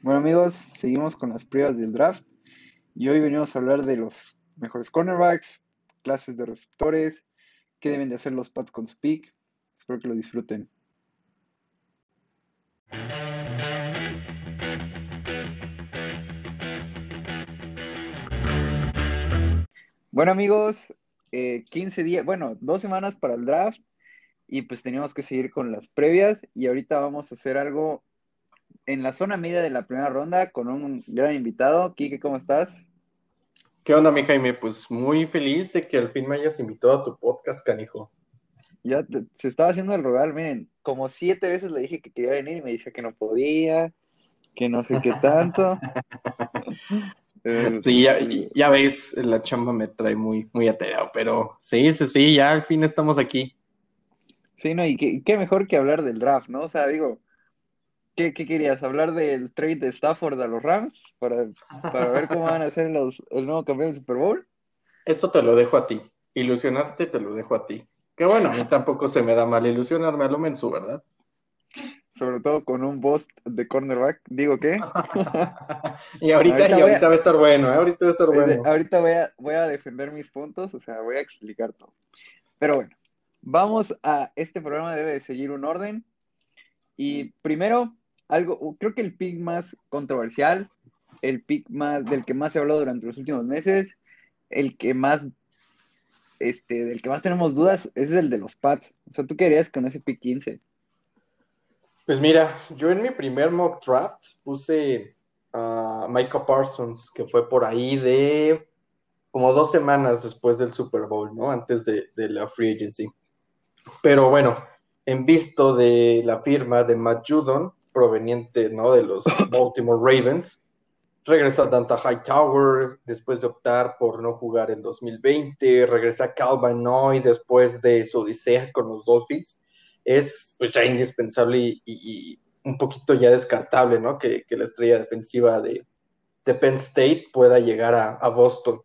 Bueno amigos, seguimos con las pruebas del draft y hoy venimos a hablar de los mejores cornerbacks, clases de receptores, qué deben de hacer los Pats con su pick. Espero que lo disfruten. Bueno amigos, eh, 15 días, bueno, dos semanas para el draft y pues teníamos que seguir con las previas y ahorita vamos a hacer algo en la zona media de la primera ronda con un gran invitado. Kike, ¿cómo estás? ¿Qué onda, mi Jaime? Pues muy feliz de que al fin me hayas invitado a tu podcast, canijo. Ya te- se estaba haciendo el rogar, miren, como siete veces le dije que quería venir y me decía que no podía, que no sé qué tanto. Eh, Sí, ya, ya ves, la chamba me trae muy, muy atareado, pero sí, sí, sí, ya al fin estamos aquí. Sí, no, y qué, qué mejor que hablar del draft, ¿no? O sea, digo, ¿qué, qué querías? ¿Hablar del trade de Stafford a los Rams para, para ver cómo van a ser los, el nuevo campeón del Super Bowl? Eso te lo dejo a ti. Ilusionarte te lo dejo a ti. Que bueno, a mí tampoco se me da mal ilusionarme a lo mensu, ¿verdad? Sobre todo con un bust de cornerback. Digo, ¿qué? Y ahorita, Ahorita y voy a- ahorita va a estar bueno, ¿eh? Ahorita va a estar bueno. Ahorita voy a, voy a defender mis puntos, o sea, voy a explicar todo. Pero bueno, vamos a, este programa debe de seguir un orden. Y primero, algo, creo que el pick más controversial, el pick más, del que más se habló durante los últimos meses, el que más, este, del que más tenemos dudas, es el de los Pats. O sea, tú querías con ese pick 15. Pues mira, yo en mi primer mock draft puse a Micah Parsons, que fue por ahí de como dos semanas después del Super Bowl, ¿no? Antes de, de la free agency. Pero bueno, en visto de la firma de Matt Judon, proveniente, ¿no? De los Baltimore Ravens, regresa Danta Hightower después de optar por no jugar en 2020, regresa Calvin Noy después de su odisea con los Dolphins es pues ya indispensable y, y- y un poquito ya descartable, ¿no? Que, que la estrella defensiva de, de Penn State pueda llegar a, a Boston.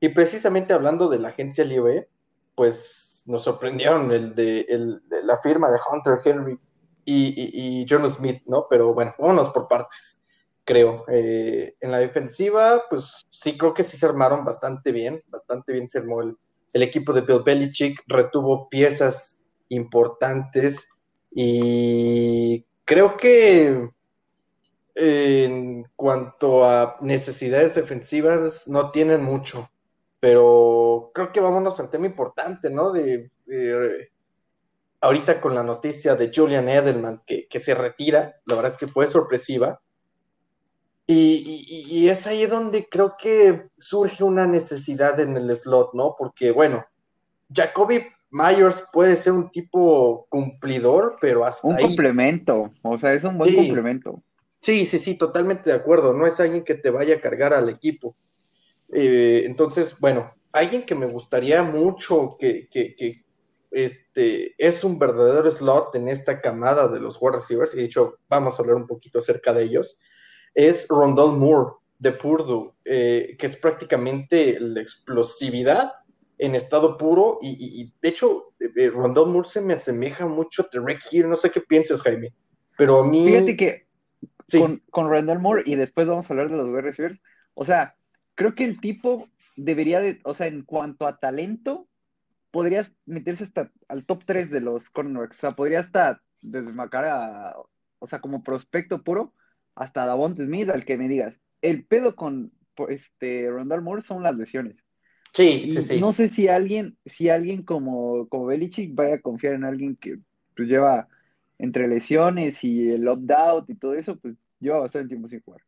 Y precisamente hablando de la agencia libre, pues nos sorprendieron el de, el de la firma de Hunter Henry y, y, John Smith, ¿no? Pero bueno, vámonos por partes, creo. Eh, en la defensiva, pues sí, creo que sí se armaron bastante bien, bastante bien se armó el, el equipo de Bill Belichick, retuvo piezas importantes y creo que en cuanto a necesidades defensivas no tienen mucho, pero creo que vámonos al tema importante, ¿no? De- ahorita con la noticia de Julian Edelman que, que se retira, la verdad es que fue sorpresiva. Y, y- y es ahí donde creo que surge una necesidad en el slot, ¿no? Porque, bueno, Jacoby Myers puede ser un tipo cumplidor, pero hasta Un ahí. complemento, o sea, es un buen Sí. complemento. Sí, sí, sí, totalmente de acuerdo. No es alguien que te vaya a cargar al equipo. Eh, entonces, bueno, alguien que me gustaría mucho que, que, que, este, es un verdadero slot en esta camada de los wide receivers, y de hecho vamos a hablar un poquito acerca de ellos, es Rondell Moore de Purdue, eh, que es prácticamente la explosividad en estado puro, y, y- y, de hecho eh, Rondell Moore se me asemeja mucho a Tarek Hill, no sé qué piensas, Jaime, pero a mí... Fíjate que Sí. con, con Randall Moore y después vamos a hablar de los wide receivers. O sea, creo que el tipo debería de, o sea, en cuanto a talento, podrías meterse hasta al top 3 de los cornerbacks. O sea, podría hasta desmarcar a, o sea, como prospecto puro, hasta Davonte Smith, al que me digas. El pedo con este Randall Moore son las lesiones. Sí, Y sí, sí. no sé si alguien, si alguien como, como Belichick vaya a confiar en alguien que pues, lleva entre lesiones y el opt-out y todo eso, pues lleva bastante tiempo sin jugar.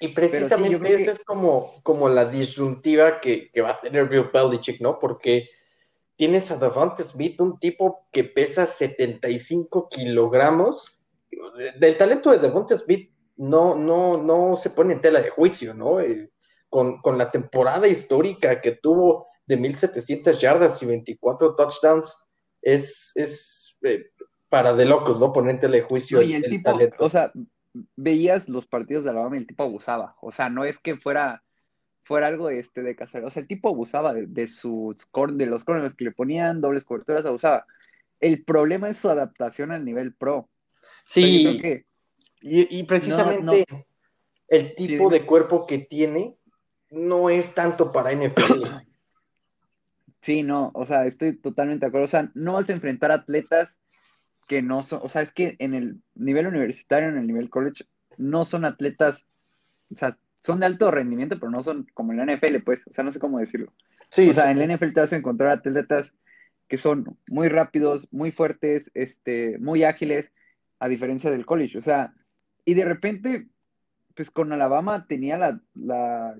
Y sí, precisamente creo esa que- es como, como la disyuntiva que, que va a tener Bill Belichick, ¿no? Porque tienes a Davante Smith, un tipo que pesa 75 kilogramos. Del talento de Davante Smith no, no, no se pone en tela de juicio, ¿no? Eh, con, con la temporada histórica que tuvo de 1.700 yardas y 24 touchdowns, es, es eh, para de locos, ¿no? Poner en tela de juicio No, y el el tipo, talento. o sea, veías los partidos de Alabama y el tipo abusaba. O sea, no es que fuera, fuera algo este, de casualidad. O sea, el tipo abusaba de, de sus cor- de los corners que le ponían, dobles coberturas, abusaba. El problema es su adaptación al nivel pro. Sí, creo que y, y precisamente No, el tipo de cuerpo que tiene no es tanto para NFL. Sí, no, o sea, estoy totalmente de acuerdo. O sea, no vas a enfrentar atletas que no son, o sea, es que en el nivel universitario, en el nivel college, no son atletas, o sea, son de alto rendimiento, pero no son como en la NFL, pues, o sea, no sé cómo decirlo. Sí, o sea, en la NFL te vas a encontrar atletas que son muy rápidos, muy fuertes, este, muy ágiles, a diferencia del college. O sea, y de repente, pues con Alabama tenía la, la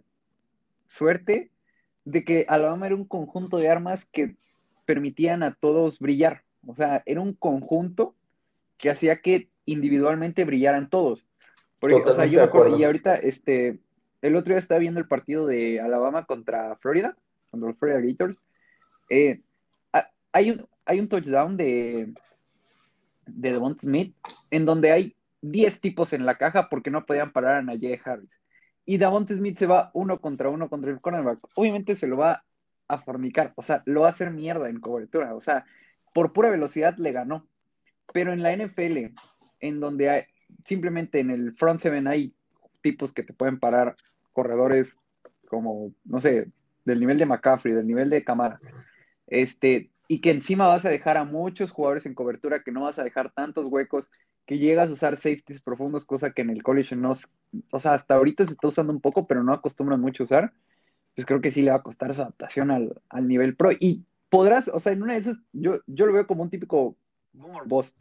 suerte de que Alabama era un conjunto de armas que permitían a todos brillar. O sea, era un conjunto que hacía que individualmente brillaran todos. Porque, o sea, yo me acuerdo, y ahorita, este, el otro día estaba viendo el partido de Alabama contra Florida, contra los Florida Gators. Eh, hay un, touchdown de, de Devon Smith en donde hay 10 tipos en la caja porque no podían parar a Najee Harris. Y Davonte Smith se va uno contra uno contra el cornerback. Obviamente se lo va a fornicar, o sea, lo va a hacer mierda en cobertura. O sea, por pura velocidad le ganó. Pero en la NFL, en donde hay, simplemente en el front seven hay tipos que te pueden parar, corredores como, no sé, del nivel de McCaffrey, del nivel de Camara. Este, y que encima vas a dejar a muchos jugadores en cobertura, que no vas a dejar tantos huecos, que llegas a usar safeties profundos, cosa que en el college no, o sea, hasta ahorita se está usando un poco, pero no acostumbran mucho a usar, pues creo que sí le va a costar su adaptación al, nivel pro. Y podrás, o sea, en una de esas, yo, yo lo veo como un típico boss,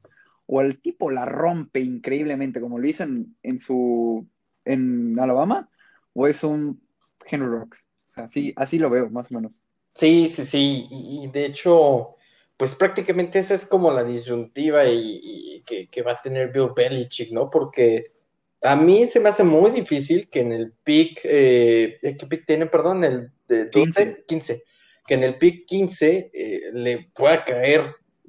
o el tipo la rompe increíblemente, como lo hizo en, en su, en Alabama, o es un Henry Rocks. O sea, sí, así lo veo, más o menos. Sí, sí, sí, y, de hecho, pues prácticamente esa es como la disyuntiva y, que, va a tener Bill Belichick, ¿no? Porque a mí se me hace muy difícil que en el pick, eh, ¿qué pick tiene, perdón? El de 15. 15 que en el pick 15 eh, le pueda caer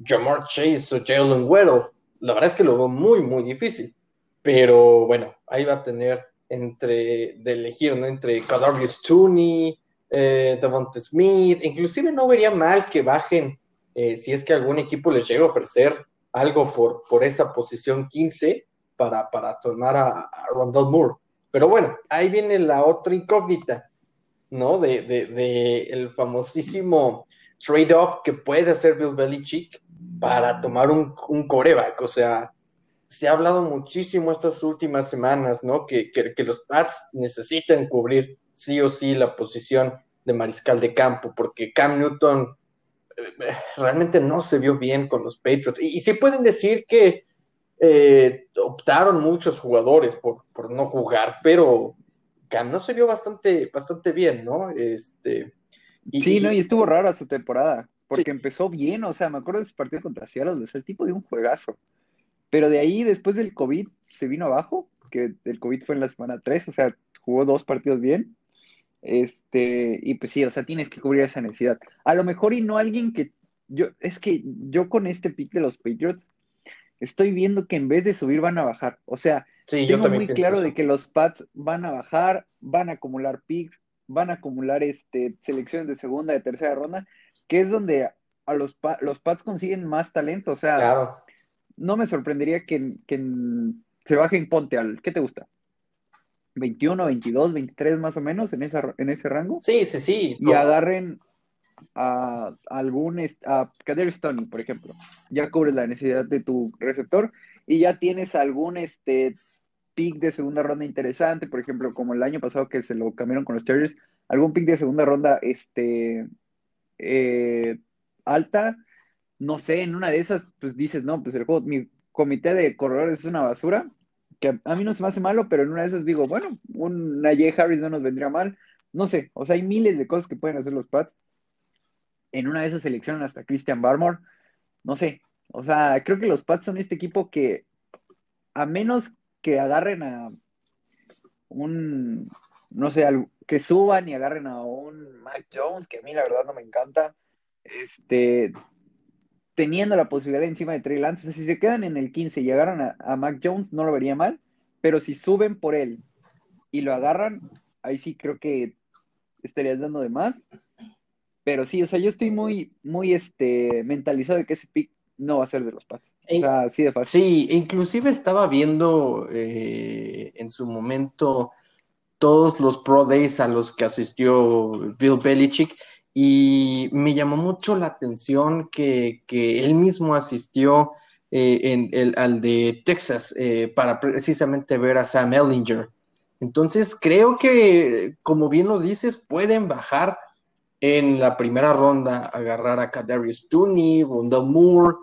Jamar Chase o Jalen Weddle. La verdad es que lo veo muy, muy difícil. Pero bueno, ahí va a tener entre, de elegir, ¿no? Entre Kadarius Tooney, eh, Devonta Smith, inclusive no vería mal que bajen eh, si es que algún equipo les llega a ofrecer algo por, por esa posición 15 para, para tomar a, Rondell Moore. Pero bueno, ahí viene la otra incógnita, ¿no? De, de, el famosísimo trade-up que puede hacer Bill Belichick para tomar un, un coreback. O sea, se ha hablado muchísimo estas últimas semanas, ¿no? Que, que, que los Pats necesitan cubrir sí o sí la posición de mariscal de campo, porque Cam Newton eh, realmente no se vio bien con los Patriots. Y, sí pueden decir que eh, optaron muchos jugadores por, no jugar, pero Cam no se vio bastante, bastante bien, ¿no? Este, sí, no, y estuvo rara su temporada, porque empezó bien, o sea, me acuerdo de ese partido contra Seattle, el tipo de un juegazo. Pero de ahí, después del COVID, se vino abajo, que el COVID fue en la semana 3, o sea, jugó dos partidos bien, este, y pues sí, o sea, tienes que cubrir esa necesidad. A lo mejor y no alguien que yo, es que yo con este pick de los Patriots estoy viendo que en vez de subir van a bajar. O sea, tengo muy claro de que los Pats van a bajar, van a acumular picks, van a acumular este, selecciones de segunda, de tercera ronda, que es donde a los, los Pats consiguen más talento. O sea, no me sorprendería que, que se baje en Ponte al, ¿qué te gusta? 21, 22, 23 más o menos en, esa, en ese rango. Sí, sí, sí. Y agarren a, algún, a Kader Stoney, por ejemplo. Ya cubres la necesidad de tu receptor y ya tienes algún este pick de segunda ronda interesante, por ejemplo, como el año pasado que se lo cambiaron con los Chargers, algún pick de segunda ronda este eh, alta, no sé, en una de esas, pues dices, no, pues el juego, mi comité de corredores es una basura, que a mí no se me hace malo, pero en una de esas digo, bueno, un Najee Harris no nos vendría mal. No sé, o sea, hay miles de cosas que pueden hacer los Pats. En una de esas seleccionan hasta Christian Barmore. No sé, o sea, creo que los Pats son este equipo que, a menos que agarren a un, no sé, que suban y agarren a un Mac Jones, que a mí la verdad no me encanta, este, teniendo la posibilidad encima de Trey Lance. si se quedan en el 15 y agarran a, Mac Jones, no lo vería mal, pero si suben por él y lo agarran, ahí sí creo que estarías dando de más. Pero sí, o sea, yo estoy muy, muy este, mentalizado de que ese pick no va a ser de los Pats. O sea, así de fácil. Sí, inclusive estaba viendo eh, en su momento todos los Pro Days a los que asistió Bill Belichick y me llamó mucho la atención que, él mismo asistió eh, en el, al de Texas eh, para precisamente ver a Sam Ellinger. Entonces creo que, como bien lo dices, pueden bajar en la primera ronda, agarrar a Kadarius Tooney, Rondell Moore,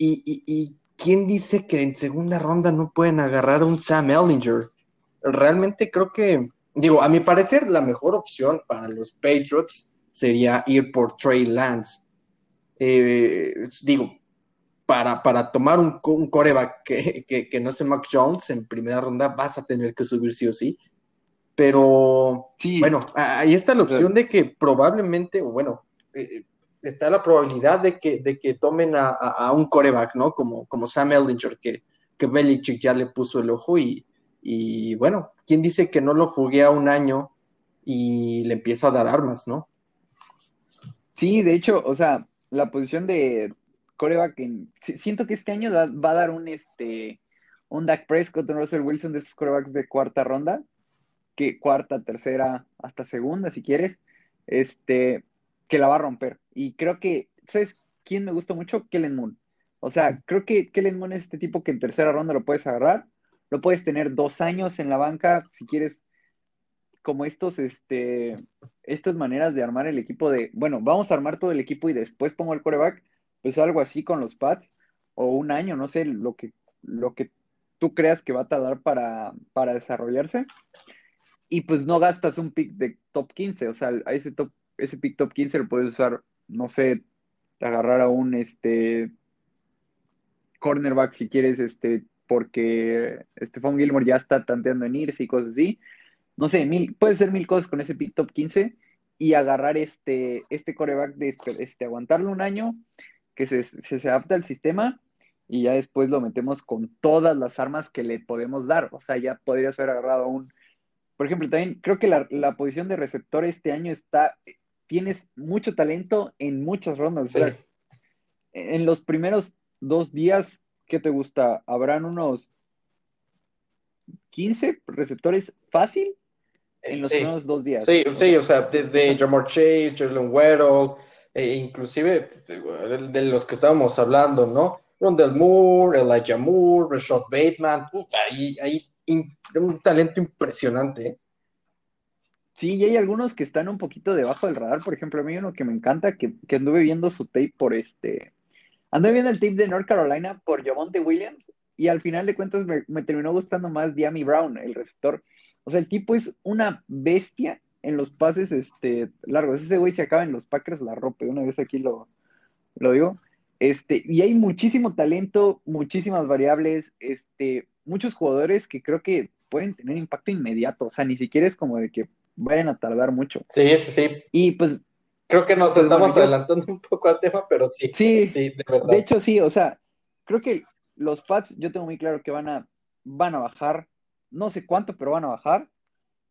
y, y, quién dice que en segunda ronda no pueden agarrar a un Sam Ellinger. Realmente creo que, digo, a mi parecer, la mejor opción para los Patriots sería ir por Trey Lance. Eh, digo, para, para tomar un, un coreback que, que, no sea Mac Jones en primera ronda, vas a tener que subir sí o sí. Pero, bueno, ahí está la opción de que probablemente, o bueno, eh, está la probabilidad de que, de que tomen a, un coreback, ¿no? Como, como Sam Ellinger, que, que Belichick ya le puso el ojo y, y bueno, ¿quién dice que no lo foguea un año y le empieza a dar armas, ¿no? Sí, de hecho, o sea, la posición de coreback, en, siento que este año va a dar un, este, un Dak Prescott, un Russell Wilson de esos corebacks de cuarta ronda, que cuarta, tercera, hasta segunda, si quieres, este, que la va a romper. Y creo que, ¿sabes quién me gusta mucho? Kellen Moon. O sea, creo que Kellen Moon es este tipo que en tercera ronda lo puedes agarrar, lo puedes tener dos años en la banca, si quieres, como estos, este, estas maneras de armar el equipo de, bueno, vamos a armar todo el equipo y después pongo el coreback, pues algo así con los pads, o un año, no sé, lo que, lo que tú creas que va a tardar para, para desarrollarse. Y pues no gastas un pick de top 15, o sea, a ese, top, ese pick top 15 lo puedes usar, no sé, agarrar a un este cornerback si quieres, este, porque Stephon Gilmore ya está tanteando en irse y cosas así no sé, mil, puede ser mil cosas con ese pick top 15 y agarrar este, este coreback de este, aguantarlo un año, que se, se, adapta al sistema y ya después lo metemos con todas las armas que le podemos dar. O sea, ya podría ser agarrado un. Por ejemplo, también creo que la, posición de receptor este año está. Tienes mucho talento en muchas rondas. O sea, en los primeros dos días, ¿qué te gusta? ¿Habrán unos 15 receptores fácil? En los primeros dos días. Sí, sí, o sea, desde Jamar Chase, Jalen Weddle, e inclusive de los que estábamos hablando, ¿no? Rondell Moore, Elijah Moore, Rashad Bateman, hay, un talento impresionante. ¿eh? Sí, y hay algunos que están un poquito debajo del radar. Por ejemplo, a mí uno que me encanta, que, que anduve viendo su tape por este. Anduve viendo el tape de North Carolina por Javonte Williams, y al final de cuentas me, me terminó gustando más Diami Brown, el receptor. O sea, el tipo es una bestia en los pases este, largos. Ese güey se acaba en los Packers la ropa. Una vez aquí lo, lo digo. Este, y hay muchísimo talento, muchísimas variables, este, muchos jugadores que creo que pueden tener impacto inmediato. O sea, ni siquiera es como de que vayan a tardar mucho. Sí, sí, sí. Y pues. Creo que nos estamos adelantando un poco al tema, pero sí. Sí, sí, de verdad. De hecho, sí, o sea, creo que los Pats, yo tengo muy claro que van a, van a bajar no sé cuánto, pero van a bajar.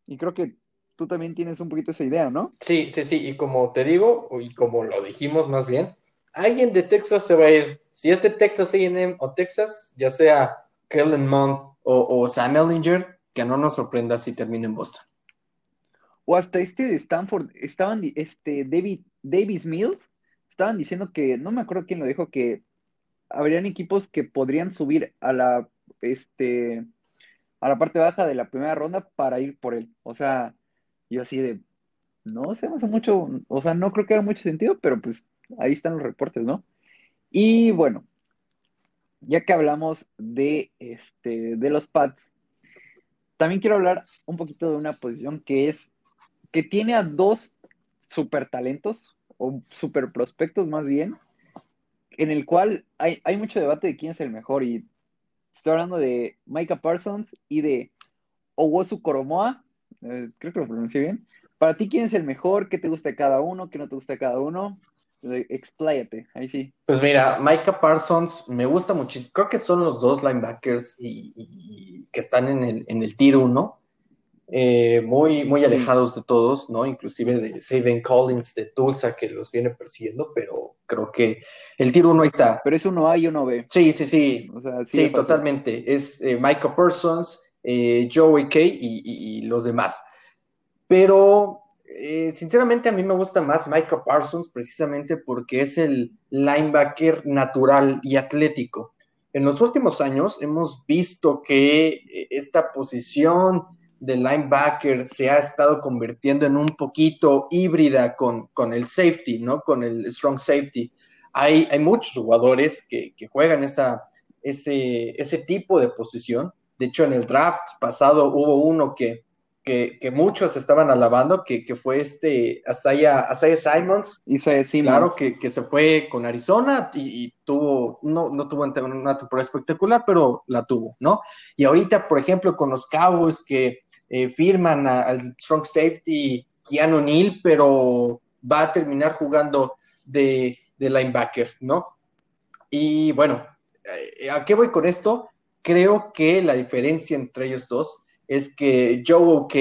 Y creo que tú también tienes un poquito esa idea, ¿no? Sí, sí, sí. Y como te digo, y como lo dijimos más bien, alguien de Texas se va a ir. Si es de Texas AM o Texas, ya sea Kellen Mond o, Sam Ellinger, que no nos sorprenda si termina en Boston. O hasta este de Stanford, estaban, este, David, Davis Mills, estaban diciendo que, no me acuerdo quién lo dijo, que habrían equipos que podrían subir a la, este, a la parte baja de la primera ronda para ir por él. O sea, yo así de, no sé, hace mucho, o sea, no creo que haga mucho sentido, pero pues ahí están los reportes, ¿no? Y bueno, ya que hablamos de, este, de los pads, también quiero hablar un poquito de una posición que es, que tiene a dos super talentos, o super prospectos más bien, en el cual hay, hay mucho debate de quién es el mejor y Estoy hablando de Micah Parsons y de Owosu Koromoa. Eh, creo que lo pronuncié bien. Para ti, ¿quién es el mejor? ¿Qué te gusta de cada uno? ¿Qué no te gusta de cada uno? Eh, expláyate, ahí sí. Pues mira, Micah Parsons me gusta mucho. Creo que son los dos linebackers y, que están en el, en el tier 1. Eh, muy, muy alejados de todos, ¿no? Inclusive de Saban Collins de Tulsa que los viene persiguiendo, pero creo que el tiro uno ahí está. Pero es uno A y uno B. Sí, sí, sí. sí, totalmente. Es eh, Michael Parsons, eh, Joey Kay y, los demás. pero eh, sinceramente a mí me gusta más Micah Parsons precisamente porque es el linebacker natural y atlético. En los últimos años hemos visto que esta posición de linebacker se ha estado convirtiendo en un poquito híbrida con, con el safety, ¿no? Con el strong safety. Hay, hay muchos jugadores que, que juegan esa, ese, ese tipo de posición. De hecho, en el draft pasado hubo uno que, que, muchos estaban alabando, que, fue este Asaya, Asaya Simons. Isaiah Simons. Claro, que, se fue con Arizona y, tuvo, no, no tuvo una temporada espectacular, pero la tuvo, ¿no? Y ahorita, por ejemplo, con los Cowboys que eh, firman al strong safety Keanu Neal, pero va a terminar jugando de, de linebacker, ¿no? Y bueno, eh, ¿a qué voy con esto? Creo que la diferencia entre ellos dos es que Joe OK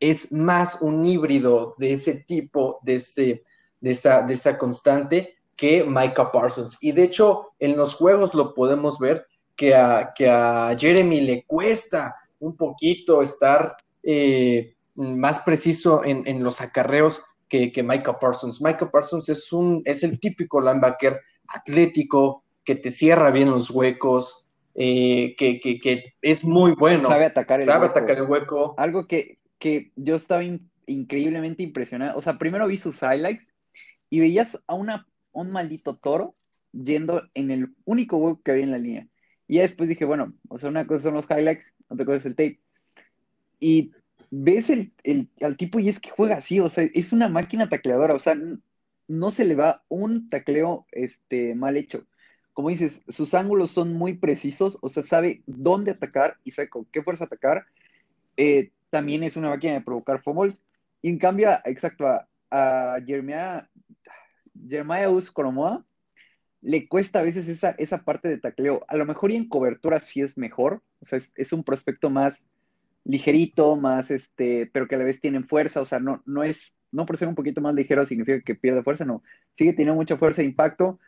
es más un híbrido de ese tipo, de, ese, de, esa, de esa constante que Micah Parsons. Y de hecho, en los juegos lo podemos ver que a, que a Jeremy le cuesta un poquito estar eh, más preciso en, los acarreos que, que, Micah Parsons. Micah Parsons es, un, es el típico linebacker atlético que te cierra bien los huecos, eh, que, es muy bueno. Sabe atacar el, sabe hueco. Atacar el hueco. Algo que, yo estaba increíblemente impresionado. O sea, primero vi sus highlights y veías a una, un maldito toro yendo en el único hueco que había en la línea. Y ya después dije, bueno, o sea, una cosa son los highlights, otra cosa es el tape. Y ves el, al tipo y es que juega así, o sea, es una máquina tacleadora, o sea, no se le va un tacleo este, mal hecho como dices, sus ángulos son muy precisos, o sea, sabe dónde atacar y sabe con qué fuerza atacar. Eh, también es una máquina de provocar fumbles. Y en cambio, exacto, a, a Jeremiah, Jeremiah le cuesta a veces esa, esa parte de tacleo. A lo mejor y en cobertura sí es mejor, o sea, es, un prospecto más ligerito, más este, pero que a la vez tiene fuerza, o sea, no, no es, no por ser un poquito más ligero significa que pierde fuerza, no, sigue teniendo mucha fuerza e impacto,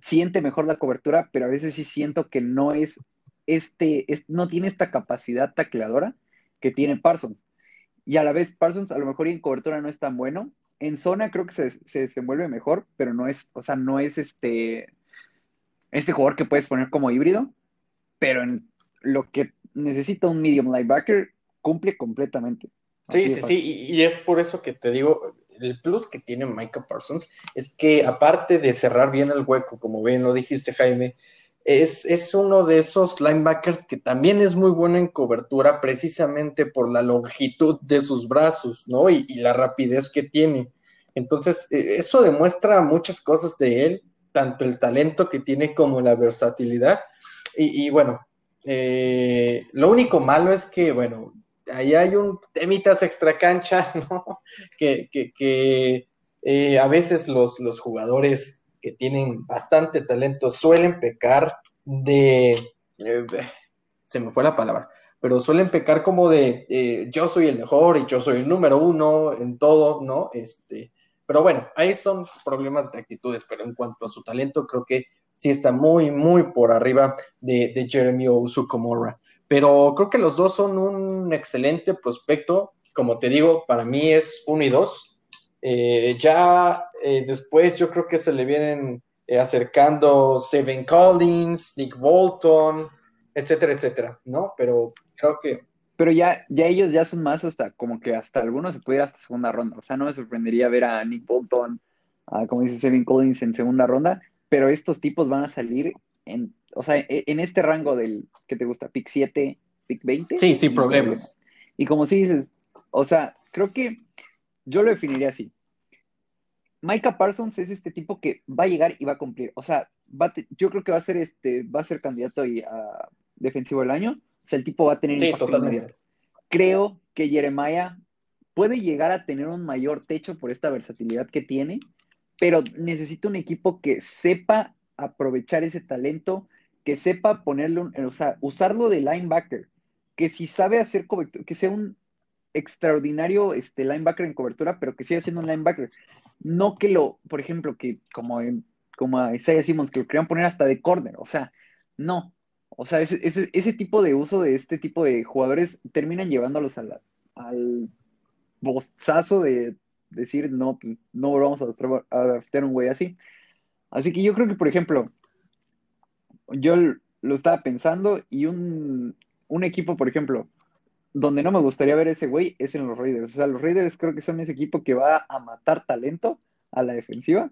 siente mejor la cobertura, pero a veces sí siento que no es este, no tiene esta capacidad tacleadora que tiene Parsons. Y a la vez Parsons a lo mejor en cobertura no es tan bueno. En zona creo que se, se desenvuelve mejor, pero no es, o sea, no es este, este jugador que puedes poner como híbrido, pero en lo que necesita un medium linebacker cumple completamente. sí, sí, sí, y, es por eso que te digo, el plus que tiene Micah Parsons es que aparte de cerrar bien el hueco, como bien lo dijiste Jaime, es, es, uno de esos linebackers que también es muy bueno en cobertura precisamente por la longitud de sus brazos, ¿no? Y, la rapidez que tiene. Entonces, e, eso demuestra muchas cosas de él, tanto el talento que tiene como la versatilidad. Y, bueno, eh, lo único malo es que, bueno, ahí hay un temitas extra cancha, ¿no? Que, que, eh, a veces los, los, jugadores que tienen bastante talento suelen pecar de, eh, se me fue la palabra, pero suelen pecar como de yo soy el mejor y yo soy el número uno en todo, ¿no? Este, pero bueno, ahí son problemas de actitudes, pero en cuanto a su talento, creo que sí está muy, muy por arriba de, de Jeremy Osukomora pero creo que los dos son un excelente prospecto. Como te digo, para mí es uno y dos. Eh, ya eh, después yo creo que se le vienen eh, acercando Seven Collins, Nick Bolton, etcétera, etcétera, ¿no? Pero creo que... Pero ya, ya ellos ya son más hasta, como que hasta algunos se puede ir hasta segunda ronda. O sea, no me sorprendería ver a Nick Bolton, como dice Seven Collins en segunda ronda, pero estos tipos van a salir en o sea, e, en este rango del, ¿qué te gusta? ¿Pick 7, pick 20? Sí, sin problemas. Y como si dices, o sea, creo que yo lo definiría así. Micah Parsons es este tipo que va a llegar y va a cumplir. O sea, yo creo que va a ser este, va a ser candidato a defensivo del año. O sea, el tipo va a tener sí, totalmente. Creo que Jeremiah puede llegar a tener un mayor techo por esta versatilidad que tiene, pero necesita un equipo que sepa aprovechar ese talento, que sepa ponerle, un, usarlo de linebacker, que si sabe hacer cobertura, que sea un extraordinario este, linebacker en cobertura, pero que siga siendo un linebacker. No que lo, por ejemplo, que como, como a Isaiah Simmons, que lo querían poner hasta de corner, o sea, no. O sea, ese, tipo de uso de este tipo de jugadores terminan llevándolos al bozazo de decir, no, no vamos a adaptar un güey así. Así que yo creo que, por ejemplo, yo lo estaba pensando y un, un equipo, por ejemplo, donde no me gustaría ver ese güey es en los Raiders. O sea, los Raiders creo que son ese equipo que va a matar talento a la defensiva.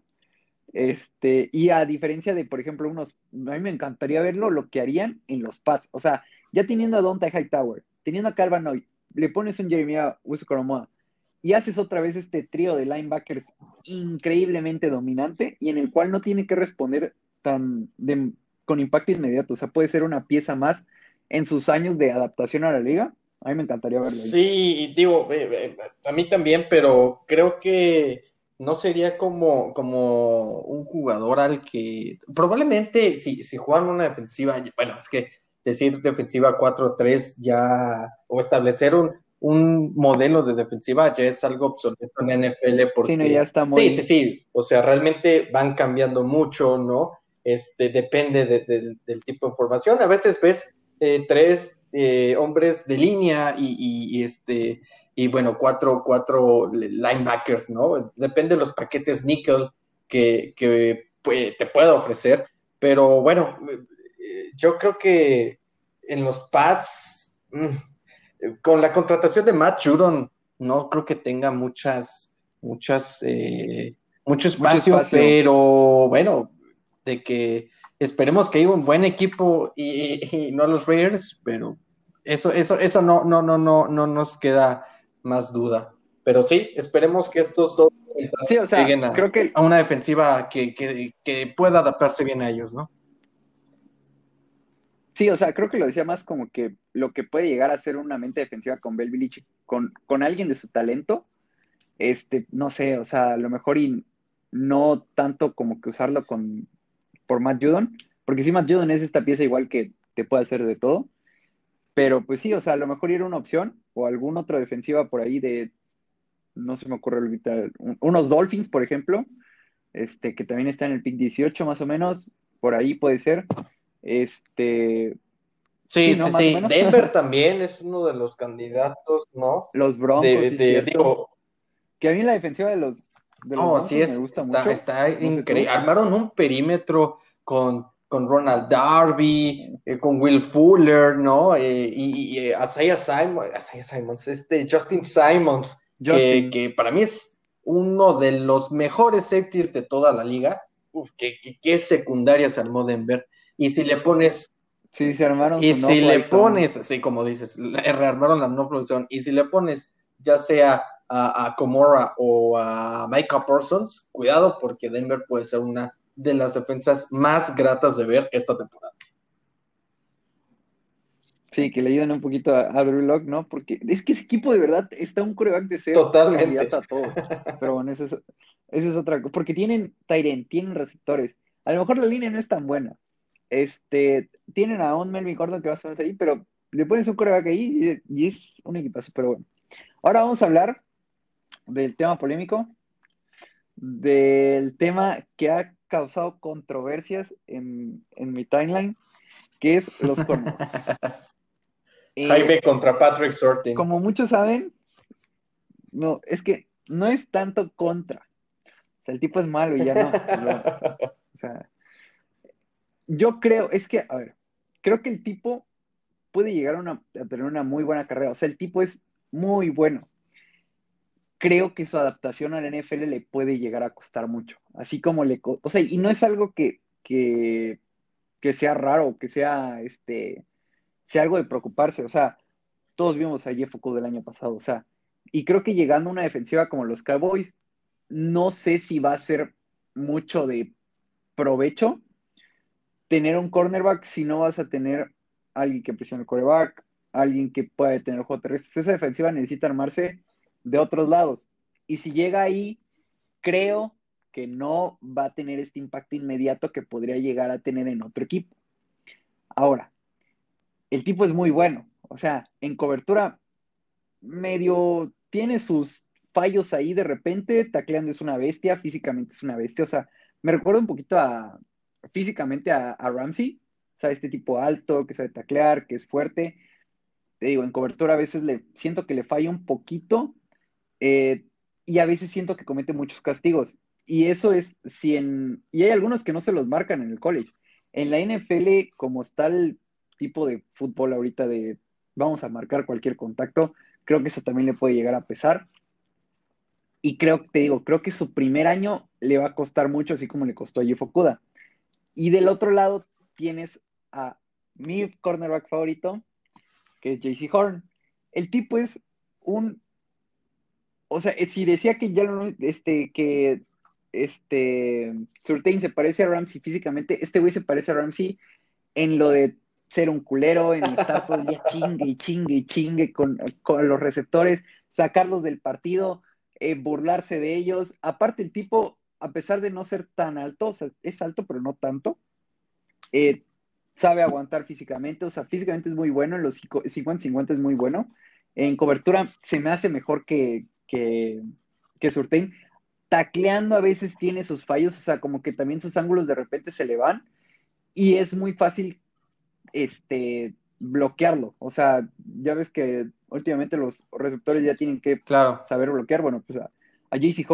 Este, y a diferencia de, por ejemplo, unos, a mí me encantaría verlo lo que harían en los Pats. O sea, ya teniendo a Dante Hightower, teniendo a Calvin le pones un Jeremiah Coromoa y haces otra vez este trío de linebackers increíblemente dominante y en el cual no tiene que responder tan con impacto inmediato. O sea, puede ser una pieza más en sus años de adaptación a la liga. A mí me encantaría verlo. Sí, digo, eh, eh, a mí también, pero creo que no sería como, como un jugador al que probablemente si, si juegan una defensiva, bueno, es que decir defensiva 4-3 ya, o establecer un, un modelo de defensiva ya es algo obsoleto en NFL porque sí, ya está muy... sí, sí, sí, o sea, realmente van cambiando mucho, ¿no? Este, depende del tipo de formación. A veces ves eh, tres eh, hombres de línea y, este, y bueno, cuatro, cuatro linebackers, ¿no? Depende de los paquetes nickel que, te pueda ofrecer. Pero bueno, eh, yo creo que en los pads, mm, con la contratación de Matt Judon, no creo que tenga muchas, muchas, mucho espacio, pero bueno, de que esperemos que haya un buen equipo y, no los Raiders, pero eso, eso, eso no, no, no, no, no nos queda más duda. Pero sí, esperemos que estos dos sí, o sea, lleguen a, creo que... a una defensiva que, que, pueda adaptarse bien a ellos, ¿no? Sí, o sea, creo que lo decía más como que lo que puede llegar a ser una mente defensiva con Bell con, con alguien de su talento, este, no sé, o sea, a lo mejor y no tanto como que usarlo con por Matt Judon, porque si Matt Judon es esta pieza igual que te puede hacer de todo, pero pues sí, o sea, a lo mejor era una opción o alguna otra defensiva por ahí de, no se me ocurre ahorita, unos Dolphins, por ejemplo, este, que también está en el pick 18 más o menos, por ahí puede ser, este... Sí, sí, sí, Denver también es uno de los candidatos, ¿no? Los Broncos, que a mí la defensiva de los, no, sí es, está, increíble. Armaron un perímetro con, con Ronald Darby, eh, con Will Fuller, ¿no? Eh, y, y eh, Isaiah, Simons, este Justin Simons, Que, para mí es uno de los mejores safeties de toda la liga. Uf, qué, qué, secundaria se armó Denver. Y si le pones Sí, se armaron. Y si le pones, así como dices, rearmaron la no producción. Y si le pones, ya sea a, a Comora o a Micah Parsons, cuidado porque Denver puede ser una de las defensas más gratas de ver esta temporada. Sí, que le ayuden un poquito a, a ¿no? Porque es que ese equipo de verdad está un coreback de ser Totalmente. a todo. Pero bueno, esa es, es otra cosa. Porque tienen Tyren, tienen receptores. A lo mejor la línea no es tan buena. Este, tienen a un Melvin Gordon que va a estar ahí, pero le pones un coreback ahí y, y es un equipazo, pero bueno. Ahora vamos a hablar del tema polémico, del tema que ha causado controversias en, mi timeline, que es los cornos. Jaime contra Patrick Sorting. Como muchos saben, no, es que no es tanto contra. O sea, el tipo es malo y ya no. o sea, yo creo, es que, a ver, creo que el tipo puede llegar a, tener una muy buena carrera. O sea, el tipo es muy bueno creo que su adaptación al NFL le puede llegar a costar mucho. Así como le. O sea, y no es algo que, que, sea raro, que sea, este, sea algo de preocuparse. O sea, todos vimos a Jeff Okuda del año pasado. O sea, y creo que llegando a una defensiva como los Cowboys, no sé si va a ser mucho de provecho tener un cornerback si no vas a tener alguien que presione el coreback, alguien que pueda tener juego terrestre. Esa defensiva necesita armarse de otros lados. Y si llega ahí, creo que no va a tener este impacto inmediato que podría llegar a tener en otro equipo. Ahora, el tipo es muy bueno. O sea, en cobertura medio tiene sus fallos ahí de repente, tacleando es una bestia, físicamente es una bestia. O sea, me recuerda un poquito a físicamente a, Ramsey. O sea, este tipo alto, que sabe taclear, que es fuerte. Te digo, en cobertura a veces le siento que le falla un poquito, Eh, y a veces siento que comete muchos castigos. Y eso es, si en, y hay algunos que no se los marcan en el college. En la NFL, como está el tipo de fútbol ahorita de vamos a marcar cualquier contacto, creo que eso también le puede llegar a pesar. Y creo, te digo, creo que su primer año le va a costar mucho, así como le costó a Jeff Okuda. Y del otro lado tienes a mi cornerback favorito, que es JC Horn. El tipo es un. O sea, si decía que ya no, este, que este Surtain se parece a Ramsey físicamente, este güey se parece a Ramsey en lo de ser un culero, en estar todo el día chingue y chingue y chingue con, los receptores, sacarlos del partido, eh, burlarse de ellos. Aparte, el tipo, a pesar de no ser tan alto, o sea, es alto, pero no tanto, eh, sabe aguantar físicamente, o sea, físicamente es muy bueno, en los 50-50 es muy bueno. En cobertura se me hace mejor que, que, que Surtain. Tacleando a veces tiene sus fallos, o sea, como que también sus ángulos de repente se le van y es muy fácil este, bloquearlo. O sea, ya ves que últimamente los receptores ya tienen que saber bloquear. Bueno, pues a, a JC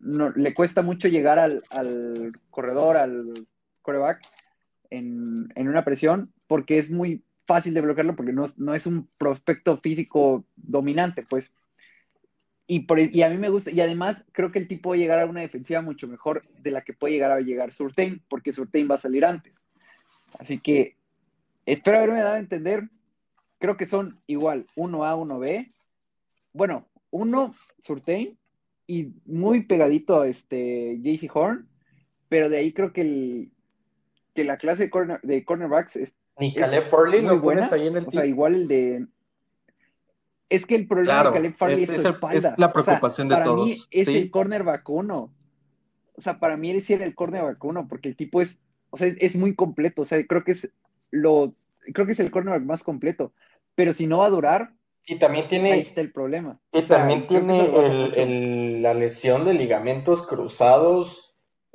no, le cuesta mucho llegar al, al corredor, al coreback, en, una presión, porque es muy fácil de bloquearlo, porque no, no es un prospecto físico dominante, pues. Y, por, y a mí me gusta, y además creo que el tipo puede llegar a una defensiva mucho mejor de la que puede llegar a llegar Surtain, porque Surtain va a salir antes. Así que espero haberme dado a entender. Creo que son igual 1A, 1B. Bueno, uno Surtain y muy pegadito a este JC Horn, pero de ahí creo que el, que la clase de, de cornerbacks es. Ni Caleb Farley lo pones ahí en el. O sea, igual el de. Es que el problema de Caleb Farley es, su espalda. Es la preocupación de todos. Para mí es el cornerback uno. O sea, para mí es era el cornerback uno, porque el tipo es. O sea, es, muy completo. O sea, creo que es lo. Creo que es el cornerback más completo. Pero si no va a durar, y también tiene. Ahí está el problema. Y también tiene la lesión de ligamentos cruzados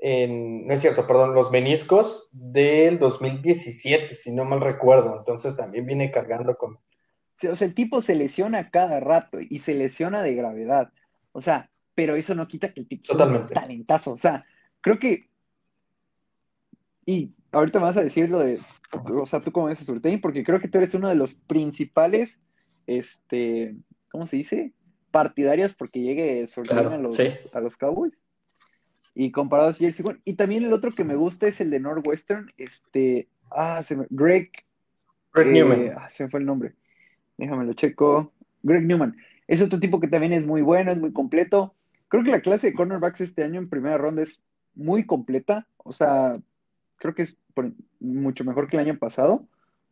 no es cierto, perdón, los meniscos del 2017, si no mal recuerdo. Entonces también viene cargando con. o sea, el tipo se lesiona cada rato y se lesiona de gravedad. O sea, pero eso no quita que el tipo sea un talentazo. O sea, creo que. Y ahorita me vas a decir lo de. O sea, tú cómo ves a Surtain, porque creo que tú eres uno de los principales. Este. ¿Cómo se dice? Partidarias porque llegue Surtain a, los, a los Cowboys y comparado a Jersey Y también el otro que me gusta es el de Northwestern, este, ah, se me, Greg, Greg eh, Newman. Ah, se me fue el nombre. Déjame lo checo. Greg Newman. Es otro tipo que también es muy bueno, es muy completo. Creo que la clase de cornerbacks este año en primera ronda es muy completa. O sea, creo que es mucho mejor que el año pasado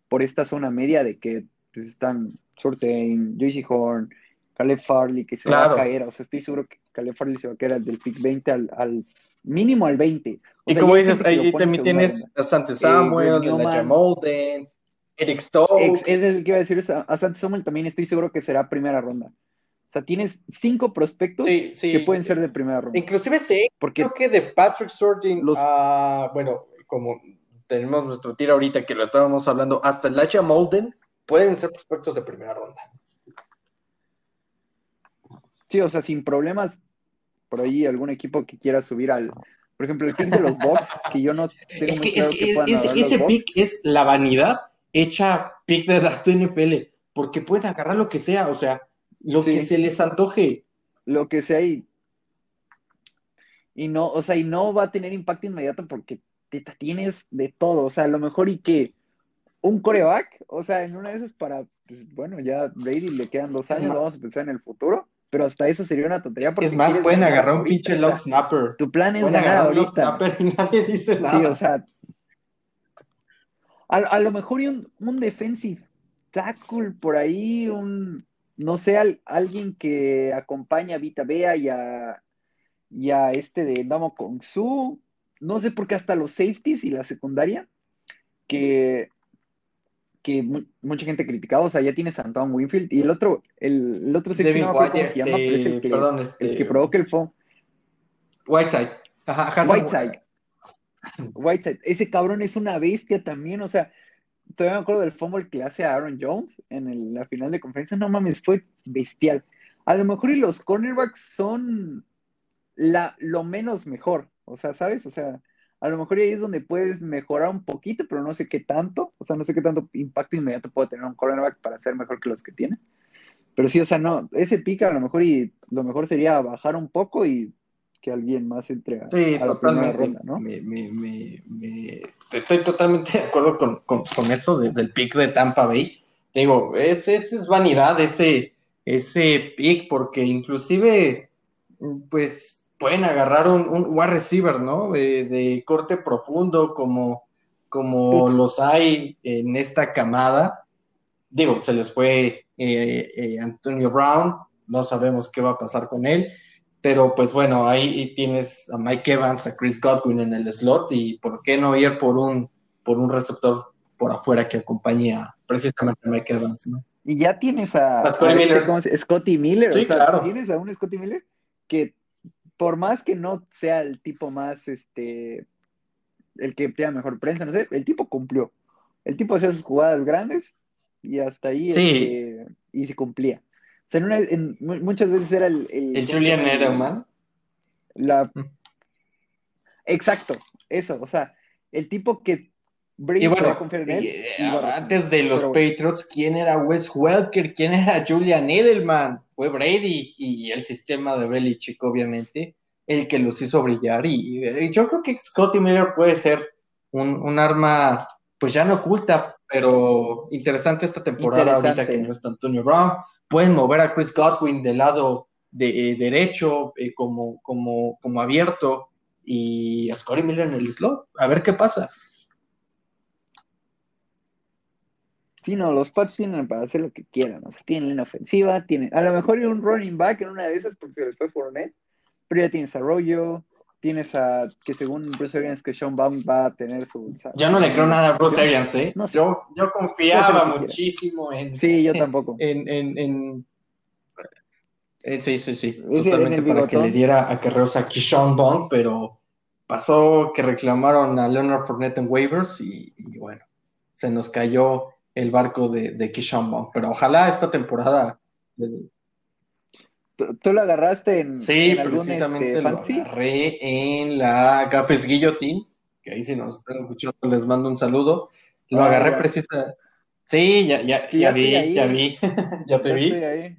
por esta zona media de que pues, están Sortain, JC Horn, Caleb Farley, que se va a caer. O sea, estoy seguro que Caleb Farley se va a caer del pick 20 al, mínimo al 20. y como dices, ahí también tienes a Sante Samuel, eh, a Molden, Eric Stokes. Es, el que iba a decir, a Sante Samuel también estoy seguro que será primera ronda. O sea, tienes cinco prospectos que pueden ser de primera ronda. Inclusive sé, porque creo que de Patrick Sorting, los... bueno, como tenemos nuestro tiro ahorita que lo estábamos hablando, hasta el Molden pueden ser prospectos de primera ronda. Sí, o sea, sin problemas, por ahí algún equipo que quiera subir al, por ejemplo, el pick de los Bucks, que yo no tengo es que, es que, ese, pick es la vanidad hecha pick de Draft NFL, porque pueden agarrar lo que sea, o sea, lo que se les antoje. Lo que sea y, y no, o sea, y no va a tener impacto inmediato porque te tienes de todo, o sea, a lo mejor y que un coreback, o sea, en una de esas para, pues, bueno, ya Brady le quedan dos años, vamos a pensar en el futuro pero hasta eso sería una tontería. Porque es más, pueden agarrar un pinche lock snapper. Tu plan es ganar ahorita. snapper y nadie dice nada. Sí, o sea. A, lo mejor un, un defensive tackle por ahí, un. No sé, alguien que acompaña a Vita Bea y a, y a este de Damo Kong Su. No sé por qué hasta los safeties y la secundaria, que que mucha gente ha criticado, o sea, ya tienes a Antoine Winfield y el otro, el, el otro se llama, pero es el que, perdón, este... el que provoca el foam. Whiteside. Whiteside. Whiteside. Ese cabrón es una bestia también, o sea, todavía me acuerdo del fumble que hace a Aaron Jones en la final de conferencia, no mames, fue bestial. a lo mejor y los cornerbacks son la, lo menos mejor. O sea, ¿sabes? O sea, a lo mejor ahí es donde puedes mejorar un poquito, pero no sé qué tanto. O sea, no sé qué tanto impacto inmediato puede tener un cornerback para ser mejor que los que tiene. Pero sí, o sea, no, ese pica a lo mejor y lo mejor sería bajar un poco y que alguien más entre a, Sí, a la primera ronda, ¿no? Me- me- me- me- Estoy totalmente de acuerdo con, con- con eso de- del pick de Tampa Bay. Te digo, es, es, es vanidad ese, ese pick, porque inclusive, pues, pueden agarrar un, un wide receiver, ¿no? De, de corte profundo, como, como los hay en esta camada. Digo, se les fue eh, eh, Antonio Brown, no sabemos qué va a pasar con él. Pero pues bueno, ahí tienes a Mike Evans, a Chris Godwin en el slot y por qué no ir por un, por un receptor por afuera que acompañe a precisamente a Mike Evans, ¿no? Y ya tienes a, A Scotty a este, Miller. ¿cómo se- Scotty Miller. Sí, o sea, claro. tienes a un Scotty Miller que por más que no sea el tipo más, este, el que tenga mejor prensa, no sé, el tipo cumplió. El tipo hacía sus jugadas grandes y hasta ahí, Sí. este, y se cumplía. O sea, en una- en mu- muchas veces era el... El ¿cómo se Julian? Edelman. La... Mm. Exacto, eso, o sea, el tipo que Brady Y bueno, en él. eh, antes de los Pero. Patriots, ¿quién era Wes Welker? ¿Quién era Julian Edelman? Fue Brady y el sistema de Belichick, obviamente, el que los hizo brillar. Y, y yo creo que Scotty Miller puede ser un, un arma, pues ya no oculta, pero interesante esta temporada Interesante. ahorita que no está Antonio Brown. Pueden mover a Chris Godwin del lado de, eh, derecho eh, como, como, como abierto y a Scotty Miller en el slot. A ver qué pasa. Sí, no, los Pats tienen para hacer lo que quieran. O sea, tienen línea ofensiva, tienen. A lo mejor un running back en una de esas porque se les fue Fournette, pero ya tienes a Arroyo, tienes a. que según Bruce Arians, que Sean Baum va a tener su. Yo no le creo nada a Bruce Arians, ¿eh? No sé. yo, yo confiaba muchísimo en, Sí, yo tampoco. en, en, en- eh, sí, sí, sí, totalmente para que le diera a Carreos a Keyshawn Bond, pero pasó que reclamaron a Leonard Fournette en waivers y, y bueno, se nos cayó el barco de, de Bond, pero ojalá esta temporada ¿Tú, lo agarraste en, Sí, en precisamente este, lo agarré en la Gafes Guillotine, que ahí si nos están escuchando les mando un saludo. Lo Ah, agarré ya. precisa. Sí, ya, ya, ya ya vi, ahí. ya vi, ya te vi. ahí.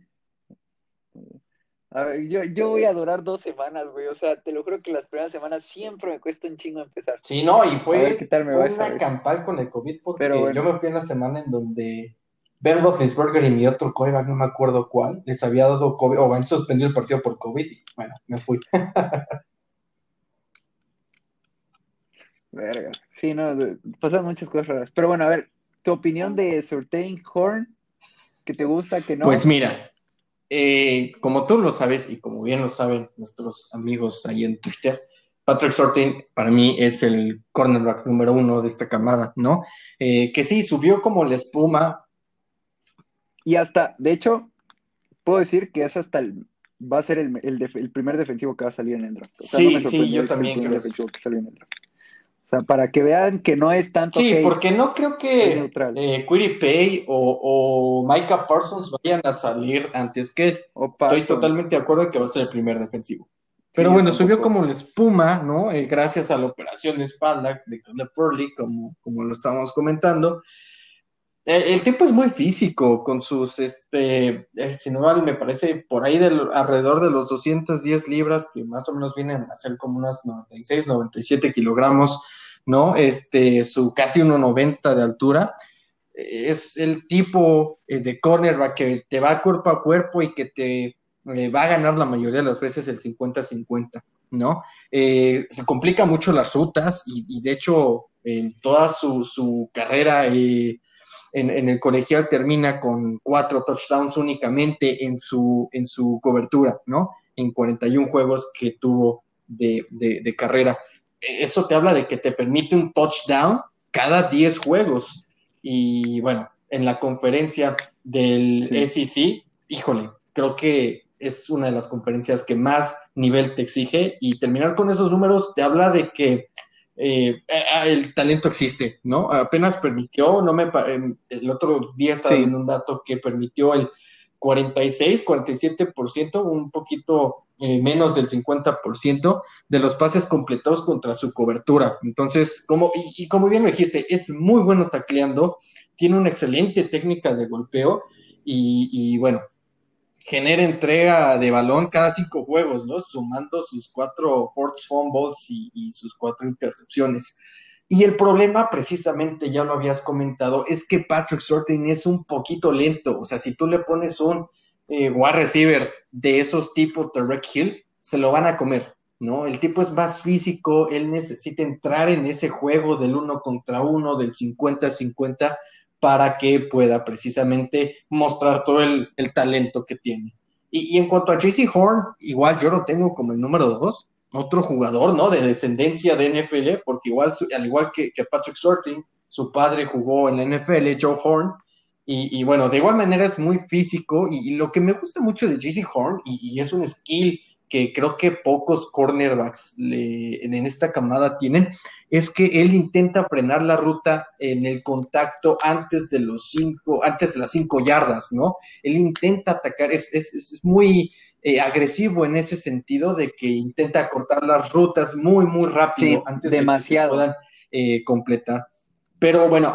A ver, yo, yo voy a durar dos semanas, güey. O sea, te lo juro que las primeras semanas siempre me cuesta un chingo empezar. Sí, no, y A ver fue, qué tal me fue una campal con el COVID porque Pero bueno. yo me fui una semana en donde Ben Roethlisberger y mi otro coreback, no me acuerdo cuál, les había dado COVID, o han suspendido el partido por COVID, y bueno, me fui. Verga. Sí, no, pasan muchas cosas raras. Pero bueno, a ver, tu opinión de Surtain Horn, que te gusta, que no. Pues mira, eh, como tú lo sabes y como bien lo saben nuestros amigos ahí en Twitter, Patrick Sortin para mí es el cornerback número uno de esta camada, ¿no? Eh, que sí, subió como la espuma. Y hasta, de hecho, puedo decir que es hasta el, va a ser el, el, primer defensivo que va a salir en el draft. O sea, Sí, no sí, yo también creo defensivo que salió en el draft. O sea, para que vean que no es tanto Sí, hate, porque no creo que eh, Quiddy Pay o, o Micah Parsons vayan a salir antes que Estoy totalmente de acuerdo que va a ser el primer defensivo. Pero bueno, subió como la espuma, ¿no? Eh, gracias a la operación de espalda de Caleb Furley, como, como lo estábamos comentando. El, el tipo es muy físico, con sus, este, eh, si no mal, me parece por ahí del, alrededor de los 210 libras, que más o menos vienen a ser como unas 96, 97 kilogramos, ¿no? Este, su casi 1,90 de altura. Eh, Es el tipo eh, de cornerback que te va cuerpo a cuerpo y que te eh, va a ganar la mayoría de las veces el 50-50, ¿no? Se complica mucho las rutas y, de hecho en toda su, su carrera en, el colegial termina con cuatro touchdowns únicamente en su, en su cobertura, ¿no? En 41 juegos que tuvo de, de carrera. Eso te habla de que te permite un touchdown cada 10 juegos. Y bueno, en la conferencia del sí. SEC, híjole, creo que es una de las conferencias que más nivel te exige y terminar con esos números te habla de que eh, el talento existe, ¿no? Apenas permitió, no me el otro día estaba sí. viendo un dato que permitió el 46, 47%, un poquito eh, menos del 50% de los pases completados contra su cobertura. Entonces, como, y, como bien me dijiste, es muy bueno tacleando, tiene una excelente técnica de golpeo y, bueno, genera entrega de balón cada cinco juegos, ¿no? Sumando sus cuatro ports fumbles y, y sus cuatro intercepciones. Y el problema, precisamente, ya lo habías comentado, es que Patrick Sorting es un poquito lento. O sea, si tú le pones un eh, receiver de esos tipos Red Hill, se lo van a comer, ¿no? El tipo es más físico, él necesita entrar en ese juego del uno contra uno, del 50-50, para que pueda precisamente mostrar todo el, talento que tiene. Y, en cuanto a JC Horn, igual yo lo tengo como el número dos otro jugador, ¿no? De descendencia de NFL, porque igual, al igual que, Patrick Sorting, su padre jugó en la NFL, Joe Horn, y, bueno, de igual manera es muy físico, y, lo que me gusta mucho de JC Horn, y, es un skill que creo que pocos cornerbacks en esta camada tienen, es que él intenta frenar la ruta en el contacto antes de los cinco, antes de las cinco yardas, ¿no? Él intenta atacar, es, es, es muy eh, agresivo en ese sentido de que intenta cortar las rutas muy, muy rápido antes demasiado. de que puedan eh, completar. Pero bueno,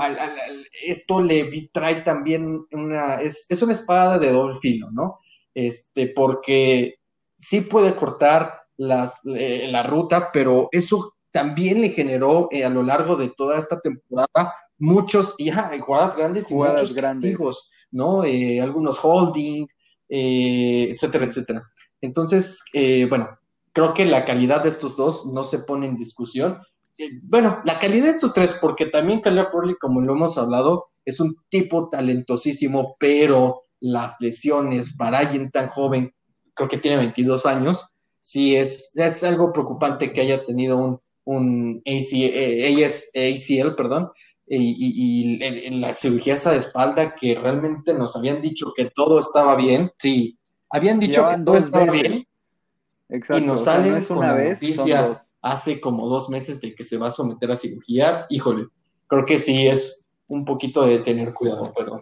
esto le trae también una, es, una espada de doble filo, ¿no? Este, porque sí puede cortar las, eh, la ruta, pero eso también le generó a lo largo de toda esta temporada muchos, ya, jugadas grandes y muchos grandes. castigos, ¿no? algunos holding, eh, etcétera, etcétera. Entonces, eh, bueno, creo que la calidad de estos dos no se pone en discusión. Eh, bueno, la calidad de estos tres, porque también Caleb Furley, como lo hemos hablado, es un tipo talentosísimo, pero las lesiones para alguien tan joven, creo que tiene 22 años, sí es, es algo preocupante que haya tenido un, un ACL, perdón, y, y, la cirugía esa de espalda que realmente nos habían dicho que todo estaba bien, sí, habían dicho que todo estaba bien. Exacto, y nos salen una vez, noticia hace como dos meses de que se va a someter a cirugía. Híjole, creo que sí es un poquito de tener cuidado, pero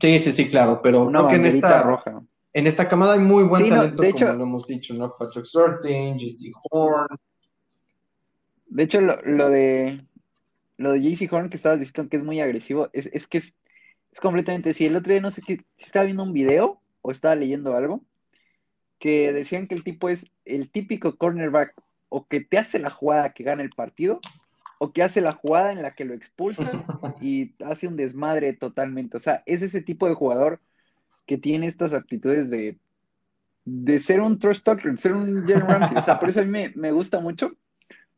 sí, sí, sí, claro, pero una creo que en esta roja. En esta camada hay muy buen talento, de hecho, como lo hemos dicho, ¿no? Patrick Surtain, Jesse Horn. De hecho, lo de lo de JC Horn que estabas diciendo que es muy agresivo, es, es que es, es, completamente, si el otro día no sé qué, si estaba viendo un video o estaba leyendo algo, que decían que el tipo es el típico cornerback o que te hace la jugada que gana el partido, o que hace la jugada en la que lo expulsan y hace un desmadre totalmente. O sea, es ese tipo de jugador que tiene estas aptitudes de, de ser un trash talker, ser un Jalen Ramsey. O sea, por eso a mí me, me gusta mucho,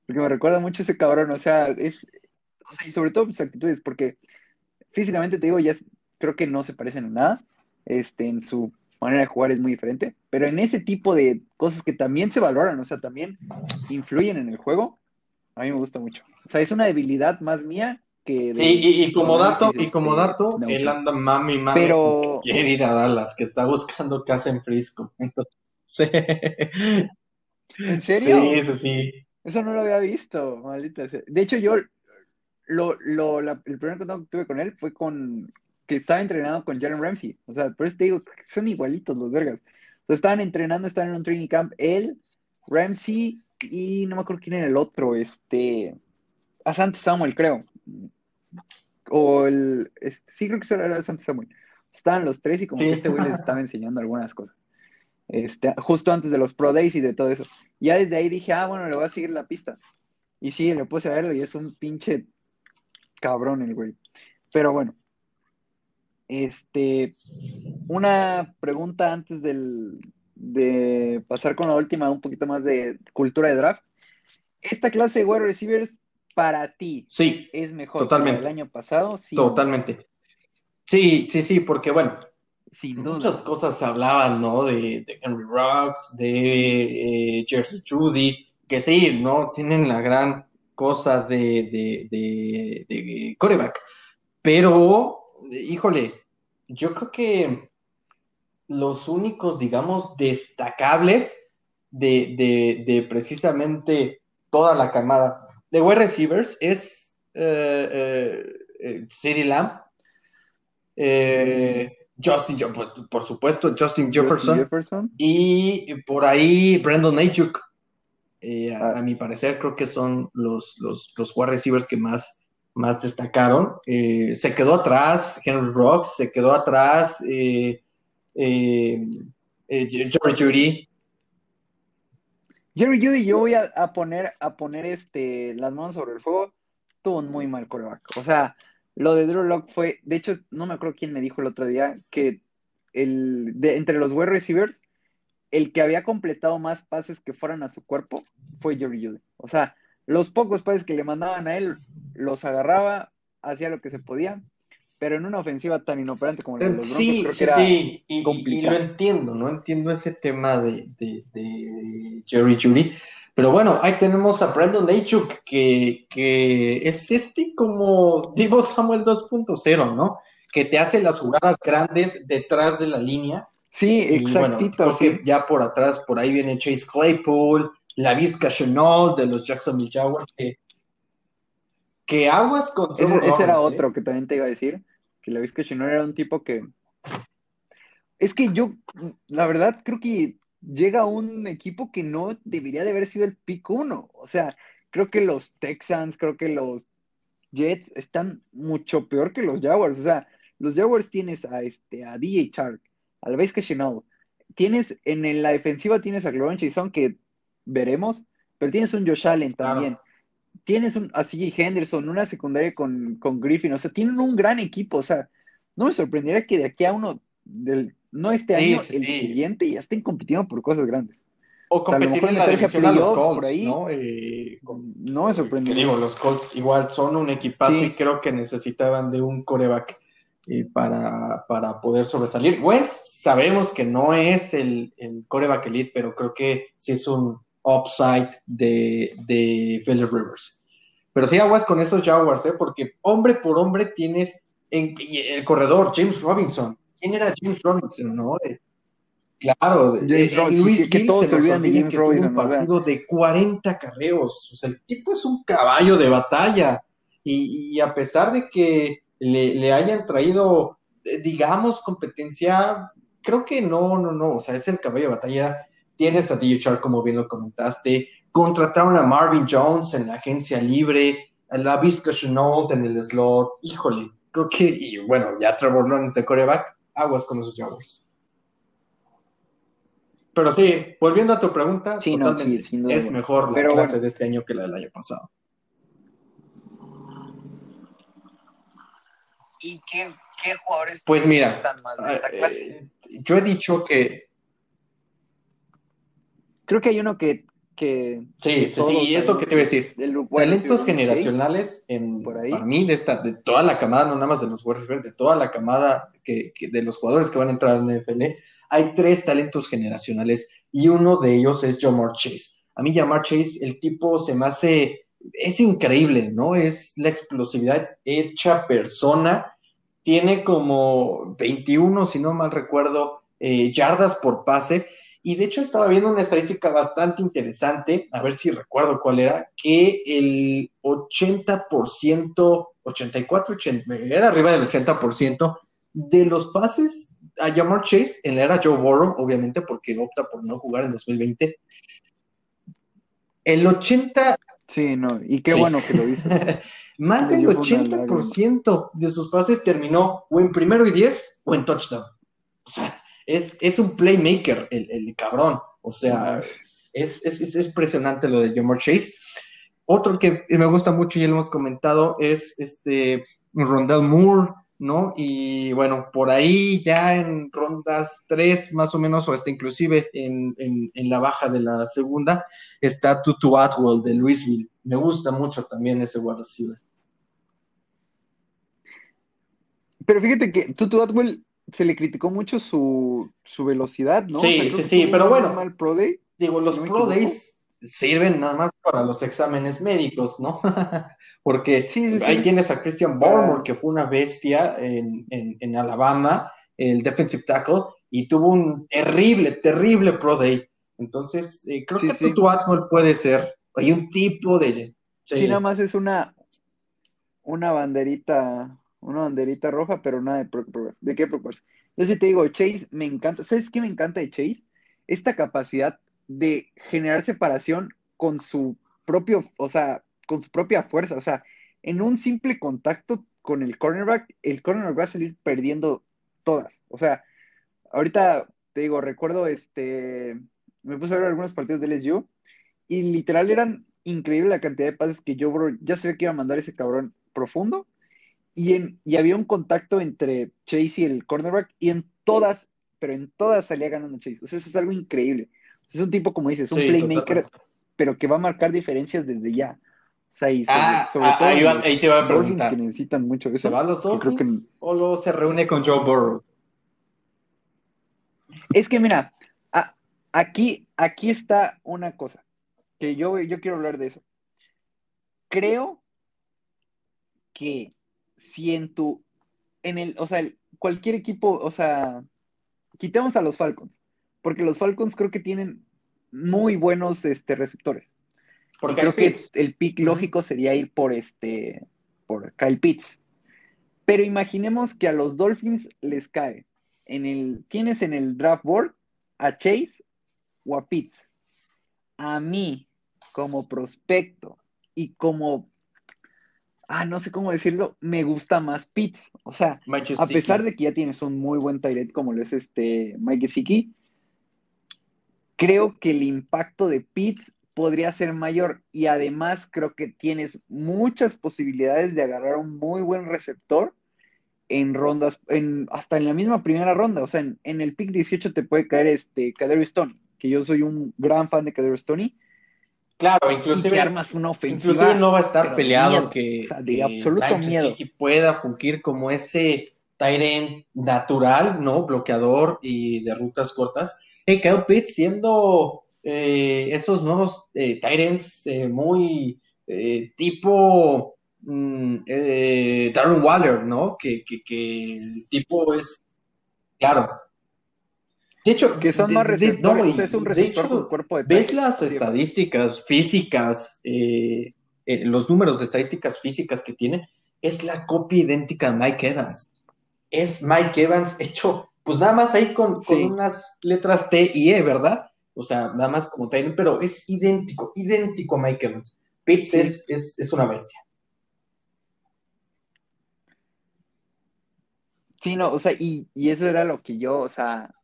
porque me recuerda mucho ese cabrón. O sea, es, y sobre todo sus actitudes, porque físicamente te digo, ya creo que no se parecen en nada, este, en su manera de jugar es muy diferente, pero en ese tipo de cosas que también se valoran, o sea, también influyen en el juego, a mí me gusta mucho. O sea, es una debilidad más mía que... sí, y, como dato, y como este, dato, él anda mami, mami, pero... quiere ir a Dallas, que está buscando casa en Frisco. Entonces, ¿En serio? Sí, sí, sí. Eso no lo había visto, maldita sea. De hecho, yo lo, lo, el primer contacto que tuve con él fue con que estaba entrenando con Jalen Ramsey. O sea, por eso te digo, son igualitos los vergas. estaban entrenando, estaban en un training camp, él, Ramsey y no me acuerdo quién era el otro, este, a Santos Samuel, creo. O el, este, sí, creo que era Santos Samuel. Estaban los tres y como que este güey les estaba enseñando algunas cosas. Este, justo antes de los Pro Days y de todo eso. Ya desde ahí dije, ah, bueno, le voy a seguir la pista. Y sí, le puse a verlo y es un pinche cabrón el güey. Pero bueno, este, una pregunta antes del, de pasar con la última, un poquito más de cultura de draft. Esta clase de wide receivers para ti sí, es mejor totalmente. que el año pasado. Sí, totalmente. Sí, sí, sí, porque bueno, muchas cosas se hablaban, ¿no? De, Henry Rocks, de eh, Jersey Judy, que sí, ¿no? Tienen la gran cosas de, de, coreback. Pero, híjole, yo creo que los únicos, digamos, destacables de, precisamente toda la camada de wide receivers es eh, eh, eh Lamb, eh, Justin, por, supuesto, Justin Jefferson, Y por ahí Brandon Ayuk. Eh, ah. a, mi parecer, creo que son los, los, los wide receivers que más, más destacaron. Eh, se quedó atrás Henry Rocks, se quedó atrás eh, Jerry Judy. Jerry Judy, yo voy a, poner, a poner este, las manos sobre el fuego. Tuvo un muy mal coreback. O sea, lo de Drew Lock fue, de hecho, no me acuerdo quién me dijo el otro día que el, entre los wide receivers, el que había completado más pases que fueran a su cuerpo fue Jerry Judy. O sea, los pocos pases que le mandaban a él, los agarraba, hacía lo que se podía, pero en una ofensiva tan inoperante como la de los Broncos, sí, creo que era sí, y, y, lo entiendo, ¿no? Entiendo ese tema de, de, de Jerry Judy, pero bueno, ahí tenemos a Brandon Ayuk, que, que es este como Divo Samuel 2.0, ¿no? Que te hace las jugadas grandes detrás de la línea. Sí, exactito. Bueno, ya por atrás, por ahí viene Chase Claypool, la Vizca Chenol de los Jacksonville Jaguars, que, que aguas con Ese, era ¿eh? otro que también te iba a decir, que la Vizca Chenol era un tipo que... Es que yo, la verdad, creo que llega un equipo que no debería de haber sido el pick uno. O sea, creo que los Texans, creo que los Jets están mucho peor que los Jaguars. O sea, los Jaguars tienes a este, a DJ Chark, a la que Chanel. Tienes en la defensiva tienes a Gloria Chason, que veremos, pero tienes un Josh Allen también. Tienes un, a CJ Henderson, una secundaria con, con Griffin. O sea, tienen un gran equipo. O sea, no me sorprendería que de aquí a uno del no este año, el siguiente ya estén compitiendo por cosas grandes. O competir en la división a los Colts, ahí, ¿no? Eh, no me sorprende. Digo, los Colts igual son un equipazo y creo que necesitaban de un coreback eh, para, para, poder sobresalir. Wentz sabemos que no es el, el, coreback elite, pero creo que sí es un upside de, de Philip Rivers. Pero sí aguas con esos Jaguars, ¿eh? porque hombre por hombre tienes en, el corredor James Robinson, ¿Quién era James Robinson, no? Eh, claro, James Robinson, Luis que todos se olvidan de James Robinson. Un partido de 40 carreos. O sea, el tipo es un caballo de batalla. Y, a pesar de que le, hayan traído, eh, digamos, competencia, creo que no, no, no. O sea, es el caballo de batalla. Tienes a DJ Char, como bien lo comentaste. Contrataron a Marvin Jones en la agencia libre. A la Vizca Chenault en el slot. Híjole, creo que, y bueno, ya Trevor Lawrence de coreback aguas con esos Jaguars. Pero sí, volviendo a tu pregunta, totalmente, es mejor la clase de este año que la del año pasado. ¿Y qué, jugadores pues mira, están más de esta clase? Eh, yo he dicho que. Creo que hay uno que Sí, sí, sí, y esto que te iba a decir. Talentos generacionales en, para mí, de, esta, de toda la camada, no nada más de los Warriors, de toda la camada que, de los jugadores que van a entrar en la NFL, hay tres talentos generacionales y uno de ellos es Jamar Chase. A mí Jamar Chase, el tipo se me hace, es increíble, ¿no? Es la explosividad hecha persona. Tiene como 21, si no mal recuerdo, eh, yardas por pase y de hecho estaba viendo una estadística bastante interesante, a ver si recuerdo cuál era, que el 80%, 84, 80, era arriba del 80% de los pases a Jamar Chase en la era Joe Burrow, obviamente porque opta por no jugar en 2020. El 80... Sí, no, y qué bueno que lo hizo. Más del 80% de sus pases terminó o en primero y 10 o en touchdown. O sea, es, un playmaker, el, cabrón. O sea, es, es, impresionante lo de Jamar Chase. Otro que me gusta mucho y ya lo hemos comentado es este Rondell Moore, ¿no? Y bueno, por ahí ya en rondas tres más o menos, o hasta inclusive en, la baja de la segunda, está Tutu Atwell de Louisville. Me gusta mucho también ese wide Pero fíjate que Tutu Atwell se le criticó mucho su, velocidad, ¿no? Sí, sí, sí, pero bueno. Digo, los Pro Days sirven nada más para los exámenes médicos, ¿no? Porque ahí tienes a Christian Barmore, que fue una bestia en, en, Alabama, el defensive tackle, y tuvo un terrible, terrible Pro Day. Entonces, eh, creo que tu Atwell puede ser. Hay un tipo de. Sí. nada más es una, una banderita una banderita roja, pero nada de ¿De qué preocuparse? Entonces te digo, Chase me encanta. ¿Sabes qué me encanta de Chase? Esta capacidad de generar separación con su propio, o sea, con su propia fuerza. O sea, en un simple contacto con el cornerback, el cornerback va a salir perdiendo todas. O sea, ahorita te digo, recuerdo este, me puse a ver algunos partidos de LSU y literal eran increíble la cantidad de pases que yo, bro, ya sabía que iba a mandar ese cabrón profundo y, en, y había un contacto entre Chase y el cornerback y en todas, pero en todas salía ganando Chase. O sea, eso es algo increíble. Es un tipo, como dices, un playmaker, pero que va a marcar diferencias desde ya. O sea, y sobre, ah, sobre ah, todo ahí, va- los ahí te va a preguntar. que necesitan mucho eso. ¿Se va a los que creo que- Dolphins o luego se reúne con Joe Burrow? Es que mira, a- aquí, aquí está una cosa que yo, yo quiero hablar de eso. Creo que si en tu, en el, o sea, el- cualquier equipo, o sea, quitemos a los Falcons, porque los Falcons creo que tienen muy buenos este, receptores. Y Porque creo que el pick lógico sería ir por este, por Kyle Pitts. Pero imaginemos que a los Dolphins les cae en el, tienes en el draft board a Chase o a Pitts. A mí, como prospecto y como, ah, no sé cómo decirlo, me gusta más Pitts. O sea, Mike a pesar de que ya tienes un muy buen tight como lo es este Mike Gesicki, creo que el impacto de Pitts podría ser mayor. Y además creo que tienes muchas posibilidades de agarrar un muy buen receptor en rondas, en, hasta en la misma primera ronda, o sea, en, en el pick 18 te puede caer este Stoney, que yo soy un gran fan de Kadarius Stoney, Claro, y inclusive, armas una ofensiva. inclusive no va a estar peleado miedo, que, o sea, de que absoluto miedo. Gesicki pueda fungir como ese Tyrant natural, ¿no? Bloqueador y de rutas cortas. Hey, Kyle Pitts siendo eh, esos nuevos eh, Tyrants eh, muy eh, tipo mm, Darren Waller, ¿no? Que, que, que el tipo es, claro. De hecho, que son de- más de- receptores, no, es un de receptor hecho, con cuerpo de ¿Ves tanque. las estadísticas físicas, eh, eh, los números de estadísticas físicas que tiene? Es la copia idéntica de Mike Evans. Es Mike Evans hecho, pues nada más ahí con, unas letras T y E, ¿verdad? O sea, nada más como Tyler, pero es idéntico, idéntico a Mike Evans. Pitts Sí. es, es, es una bestia. Sí, no, o sea, y, y eso era lo que yo, o sea,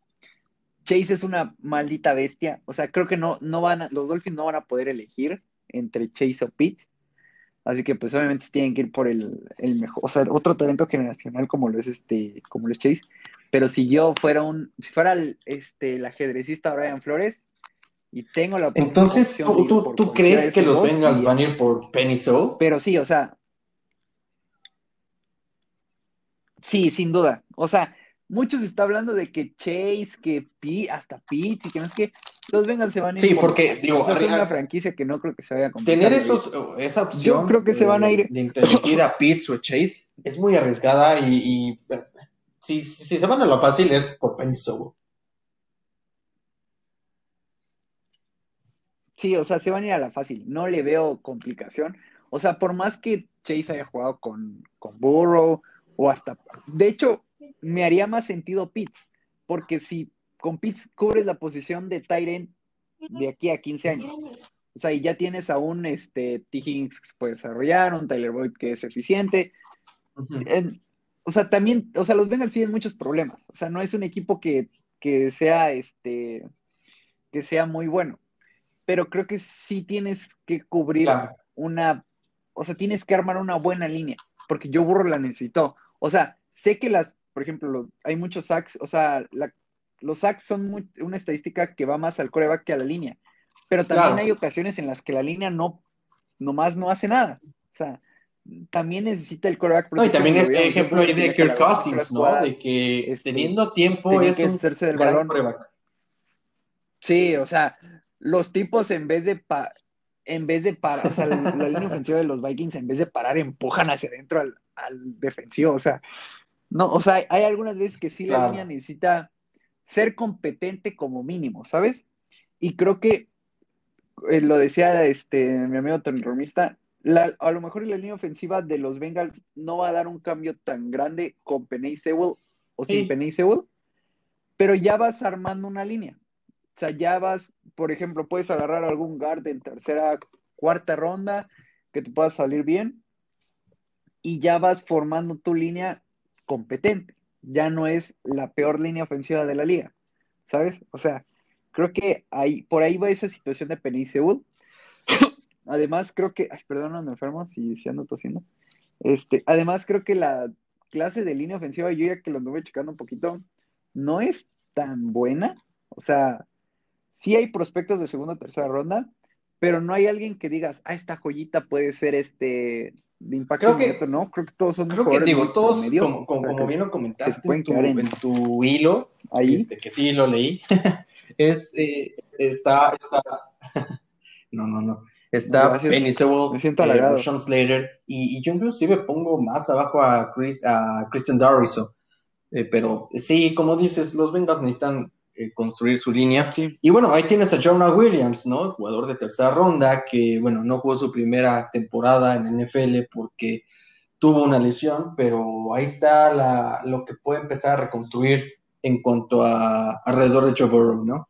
Chase es una maldita bestia, o sea, creo que no, no van a, los Dolphins no van a poder elegir entre Chase o Pitts, así que pues obviamente tienen que ir por el, el mejor, o sea, otro talento generacional como lo es este, como lo es Chase, pero si yo fuera un, si fuera el, este, el ajedrecista Brian Flores y tengo la Entonces, ¿tú, tú, tú crees que los Bengals van a ir por Penny Sewell? Pero sí, o sea, sí, sin duda. O sea, muchos está hablando de que Chase, que P, hasta Pitts y que no es que los Bengals se van a ir Sí, por porque, digo, O sea, es una franquicia que no creo que se vaya a complicar. Tener de esos, esa opción Yo creo que se van a ir- de a Pitts o a Chase es muy arriesgada y, y, si, si se van a lo fácil es por Penny Sewell. Sí, o sea, se van a ir a la fácil. No le veo complicación. O sea, por más que Chase haya jugado con, con Burrow o hasta... De hecho, me haría más sentido Pitts, porque si con Pitts cubres la posición de Tyren de aquí a 15 años, o sea, y ya tienes a un este, T. Higgins que se puede desarrollar, un Tyler Boyd que es eficiente. En- o sea, también, o sea, los Bengals tienen muchos problemas. O sea, no es un equipo que, que sea este, que sea muy bueno. Pero creo que sí tienes que cubrir Claro. una, o sea, tienes que armar una buena línea, porque yo burro la necesitó. O sea, sé que las, por ejemplo, hay muchos sacks, o sea, la- los sacks son muy- una estadística que va más al coreback que a la línea, pero también Claro. hay ocasiones en las que la línea no, nomás no hace nada. O sea, también necesita el coreback. No, y también protección, es lo vimos, ejemplo ahí de Kirk Cousins, ¿no? jugadas, De que este, teniendo tiempo es que un hacerse del gran balón. coreback. Sí, o sea, los tipos en vez de pa- en vez de parar, o sea, la, la línea ofensiva de los Vikings en vez de parar empujan hacia adentro al, al defensivo, o sea, no, o sea, hay algunas veces que sí la línea necesita ser competente como mínimo, ¿sabes? Y creo que eh, lo decía este mi amigo transformista, la, a lo mejor la línea ofensiva de los Bengals no va a dar un cambio tan grande con Penny Sewell o sin Sí. Penny Sewell, pero ya vas armando una línea. O sea, ya vas, por ejemplo, puedes agarrar algún guard en tercera, cuarta ronda que te pueda salir bien y ya vas formando tu línea competente. Ya no es la peor línea ofensiva de la liga, ¿sabes? O sea, creo que ahí, por ahí va esa situación de Penny. Además, creo que, ay, perdón, no me enfermo si, si ando tosiendo. Este, además, creo que la clase de línea ofensiva, yo ya que lo anduve checando un poquito, no es tan buena. O sea, sí hay prospectos de segunda o tercera ronda, pero no hay alguien que digas, ah, esta joyita puede ser este de impacto creo que, no, creo que todos son creo que digo, todos, como, como, bien lo comentaste en tu, en... tu, hilo, ¿Ahí? Este, que sí lo leí, es, eh, está, está, no, no, no, está Penny Sewell, eh, Sean Slater, y, y, yo inclusive pongo más abajo a, Chris, a Christian Darriso, eh, pero sí, como dices, los Bengals necesitan eh, construir su línea. Y bueno, ahí tienes a Jonah Williams, ¿no? Jugador de tercera ronda, que bueno, no jugó su primera temporada en NFL porque tuvo una lesión, pero ahí está la, lo que puede empezar a reconstruir en cuanto a alrededor de Joe Burrow, ¿no?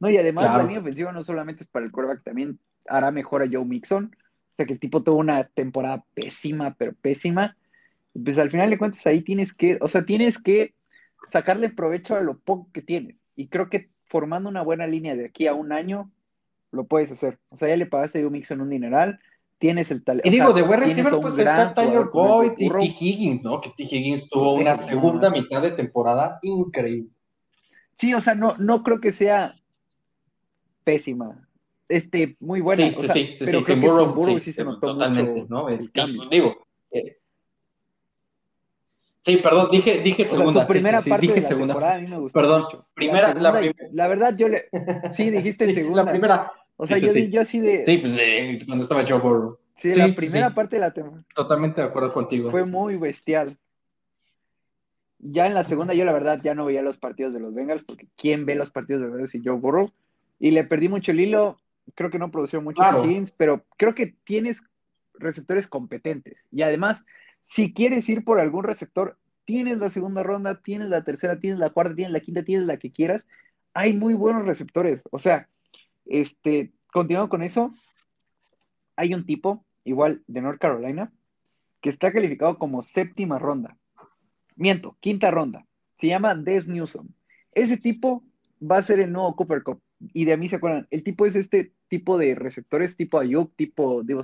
No, y además la línea ofensiva no solamente es para el quarterback, también hará mejor a Joe Mixon. O sea que el tipo tuvo una temporada pésima, pero pésima pues al final de cuentas ahí tienes que, o sea, tienes que sacarle provecho a lo poco que tienes. Y creo que formando una buena línea de aquí a un año, lo puedes hacer. O sea, ya le pagaste a en un dineral, tienes el talento. Y digo, de buen receiver, pues está Tyler Boyd y T. Higgins, ¿no? Que T. Higgins tuvo una segunda mitad de temporada increíble. Sí, o sea, no, no creo que sea pésima. Este, muy buena. Sí, sí, sí, sí, sí, Burrow, sí, se notó totalmente, ¿no? El cambio. Digo, eh, Sí, perdón, dije, dije segunda. su primera sí, parte dije de la segunda. temporada a mí me gustó Perdón, mucho. primera, la, la, prim... la, verdad yo le, sí, dijiste segunda. La primera. O sea, yo, sí. yo así de. Sí, pues eh, cuando estaba Joe Burrow. Sí, la primera parte de la temporada. Totalmente de acuerdo contigo. Fue muy bestial. Ya en la segunda, yo la verdad ya no veía los partidos de los Bengals, porque ¿quién ve los partidos de los Bengals y Joe Burrow? Y le perdí mucho el hilo. Creo que no produció mucho claro. Pero creo que tienes receptores competentes. Y además, si quieres ir por algún receptor, tienes la segunda ronda, tienes la tercera, tienes la cuarta, tienes la quinta, tienes la que quieras. Hay muy buenos receptores. O sea, este, continuando con eso, hay un tipo, igual de North Carolina, que está calificado como séptima ronda. Miento, quinta ronda. Se llama Des Newsom. Ese tipo va a ser el nuevo Cooper Cup. Y de a mí se acuerdan, el tipo es este tipo de receptores, tipo Ayuk, tipo Divo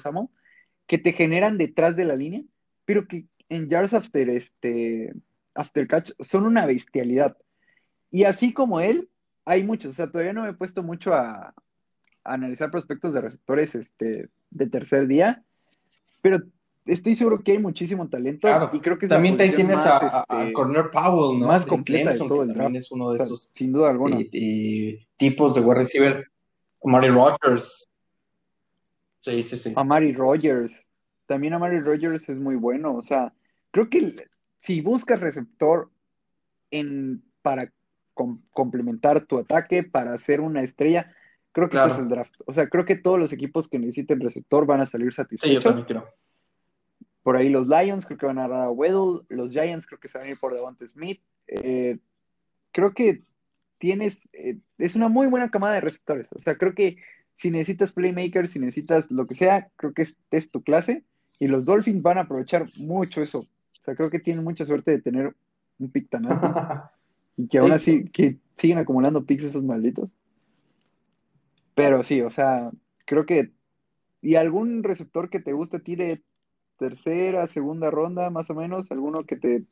que te generan detrás de la línea, pero que en yards after, este, after catch son una bestialidad. Y así como él, hay muchos. O sea, todavía no me he puesto mucho a, a analizar prospectos de receptores este, de tercer día, pero estoy seguro que hay muchísimo talento. Claro, y creo que también tienes más, a, este, a, Corner Powell, ¿no? Más completa de, Clemson, de todo el también es uno de o sea, estos sin duda alguna. y, y tipos de wide receiver. Mari Rogers. Sí, sí, sí. A Mari Rogers. También a Mari Rogers es muy bueno. O sea, creo que si buscas receptor en, para com complementar tu ataque, para hacer una estrella, creo que claro. este es el draft. O sea, creo que todos los equipos que necesiten receptor van a salir satisfechos. Sí, yo también creo. Por ahí los Lions creo que van a dar a Weddle, los Giants creo que se van a ir por Devonta Smith. Eh, creo que tienes, eh, es una muy buena camada de receptores. O sea, creo que si necesitas playmakers, si necesitas lo que sea, creo que es, es tu clase. Y los Dolphins van a aprovechar mucho eso. O sea, creo que tienen mucha suerte de tener un pick tan alto. y que aún así, que siguen acumulando picks esos malditos. Pero sí, o sea, creo que. ¿Y algún receptor que te guste a ti de tercera, segunda ronda, más o menos? ¿Alguno que te.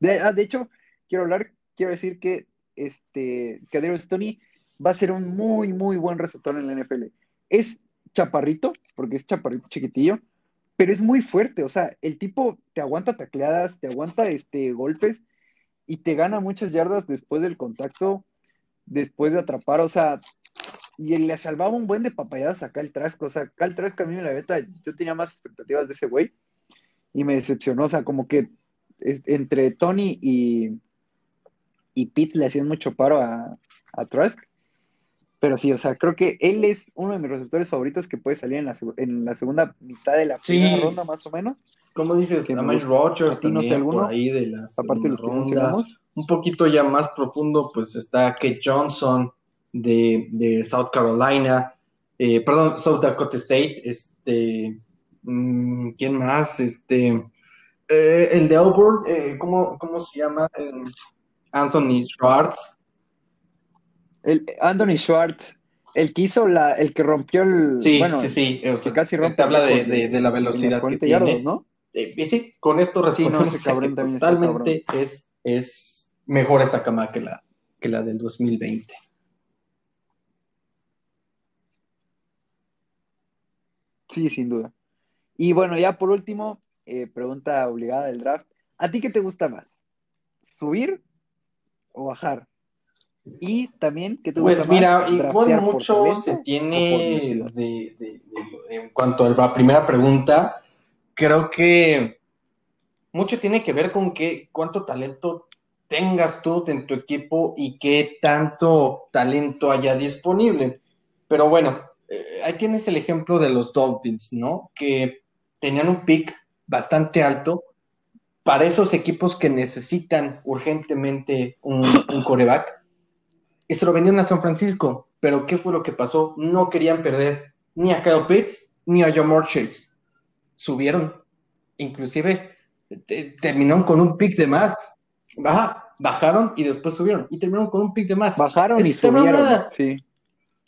De, ah, de hecho, quiero hablar, quiero decir que este Cadero Stoney va a ser un muy, muy buen receptor en la NFL. Es chaparrito, porque es chaparrito chiquitillo, pero es muy fuerte, o sea, el tipo te aguanta tacleadas, te aguanta este, golpes y te gana muchas yardas después del contacto, después de atrapar, o sea, y le salvaba un buen de papayadas a Cal Trask, o sea, Cal Trask a mí la neta, yo tenía más expectativas de ese güey y me decepcionó, o sea, como que entre Tony y, y Pete le hacían mucho paro a, a Trask Pero sí, o sea, creo que él es uno de mis receptores favoritos que puede salir en la, en la segunda mitad de la primera ronda, más o menos. Como dices, a Mike Rogers también, por ahí de la aparte de ronda. Un poquito ya más profundo, pues está Kate Johnson de, de South Carolina, eh, perdón, South Dakota State, este, mm, ¿quién más? Este, eh, el de Auburn, eh, ¿cómo, ¿cómo, se llama? Anthony Schwartz, el Anthony Schwartz, el que hizo la, el que rompió el. Sí, sí, sí. que casi rompe. Te habla de, la velocidad que tiene. ¿no? Eh, sí, con esto respondemos sí, no, totalmente es, es mejor esta cama que la, que la del 2020. Sí, sin duda. Y bueno, ya por último, eh, pregunta obligada del draft. ¿A ti qué te gusta más? ¿Subir o bajar? Y también, que Pues mira, igual mucho se tiene de, en cuanto a la primera pregunta, creo que mucho tiene que ver con qué, cuánto talento tengas tú en tu equipo y qué tanto talento haya disponible. Pero bueno, eh, ahí tienes el ejemplo de los Dolphins, ¿no? Que tenían un pick bastante alto para esos equipos que necesitan urgentemente un, un coreback y se lo vendieron a San Francisco. Pero ¿qué fue lo que pasó? No querían perder ni a Kyle Pitts ni a John Chase. Subieron. Inclusive terminaron con un pick de más. Baja, bajaron y después subieron. Y terminaron con un pick de más. Bajaron y subieron. Sí.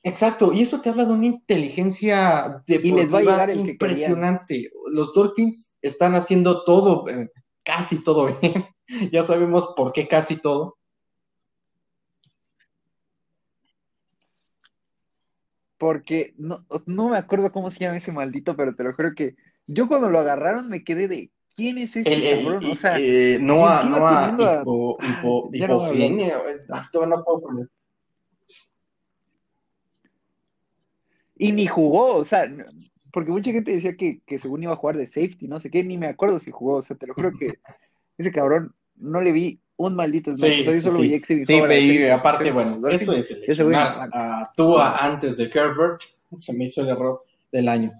Exacto, y eso te habla de una inteligencia deportiva impresionante. Los Dolphins están haciendo todo, eh, casi todo bien. ya sabemos por qué casi todo. Porque no, no me acuerdo cómo se llama ese maldito, pero te lo juro que yo cuando lo agarraron me quedé de ¿quién es ese cabrón? O sea, eh, no a, no a, hipo, hipo, hipogenia, no, no puedo poner. Y ni jugó, o sea, porque mucha gente decía que, que según iba a jugar de safety, no sé qué, ni me acuerdo si jugó, o sea, te lo juro que ese cabrón no le vi un maldito sí, sí, solo sí. sí aparte, bueno, eso es seleccionar a Tua antes de Herbert, se me hizo el error del año.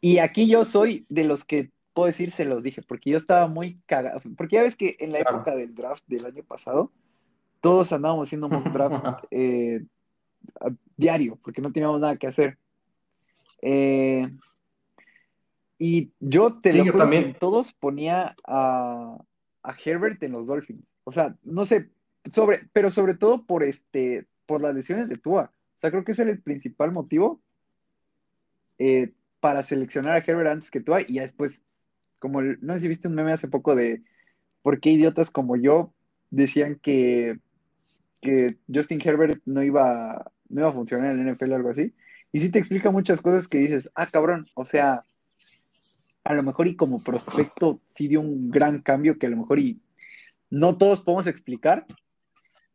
Y aquí yo soy de los que puedo decir, se los dije, porque yo estaba muy cagado. Porque ya ves que en la época del draft del año pasado, todos andábamos haciendo un draft eh, diario, porque no teníamos nada que hacer. Eh, y yo te lo también. todos ponía a, Herbert en los Dolphins. O sea, no sé, sobre, pero sobre todo por este, por las lesiones de Tua. O sea, creo que ese era el principal motivo eh, para seleccionar a Herbert antes que Tua. Y ya después, como no sé si viste un meme hace poco de por qué idiotas como yo decían que, que Justin Herbert no iba, no iba a funcionar en el NFL o algo así. Y sí te explica muchas cosas que dices, ah, cabrón, o sea, a lo mejor y como prospecto sí dio un gran cambio que a lo mejor y no todos podemos explicar,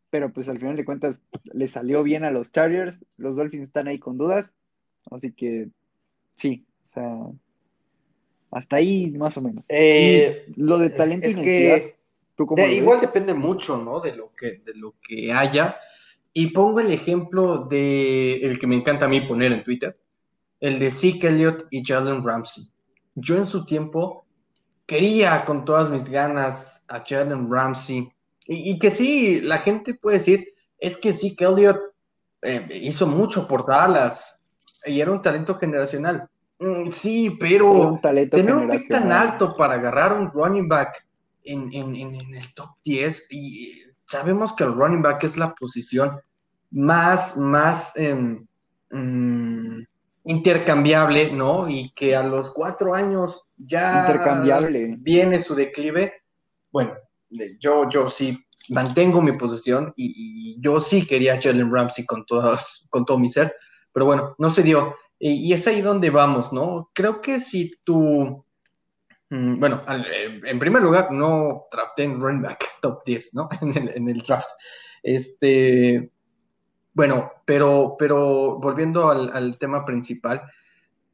pero pues al final de cuentas le salió bien a los Chargers, los Dolphins están ahí con dudas, así que sí, o sea, hasta ahí más o menos. Eh, lo de talento es que igual depende mucho, ¿no? De lo que de lo que haya. Y pongo el ejemplo de el que me encanta a mí poner en Twitter, el de Zeke Elliott y Jalen Ramsey yo en su tiempo quería con todas mis ganas a Jalen Ramsey. Y, que sí, la gente puede decir, es que sí, que eh, hizo mucho por Dallas y era un talento generacional. Mm, sí, pero tener un pick tan alto para agarrar un running back en, el top 10 y sabemos que el running back es la posición más, más em, mm, intercambiable, ¿no? Y que a los cuatro años ya intercambiable. viene su declive. Bueno, yo, yo sí mantengo mi posición y, yo sí quería a Jalen Ramsey con, todas, con todo mi ser, pero bueno, no se dio. Y, es ahí donde vamos, ¿no? Creo que si tú, mm, bueno, en primer lugar, no drafté en running back top 10, ¿no? En el, en el draft. Este, bueno, pero, pero volviendo al, tema principal,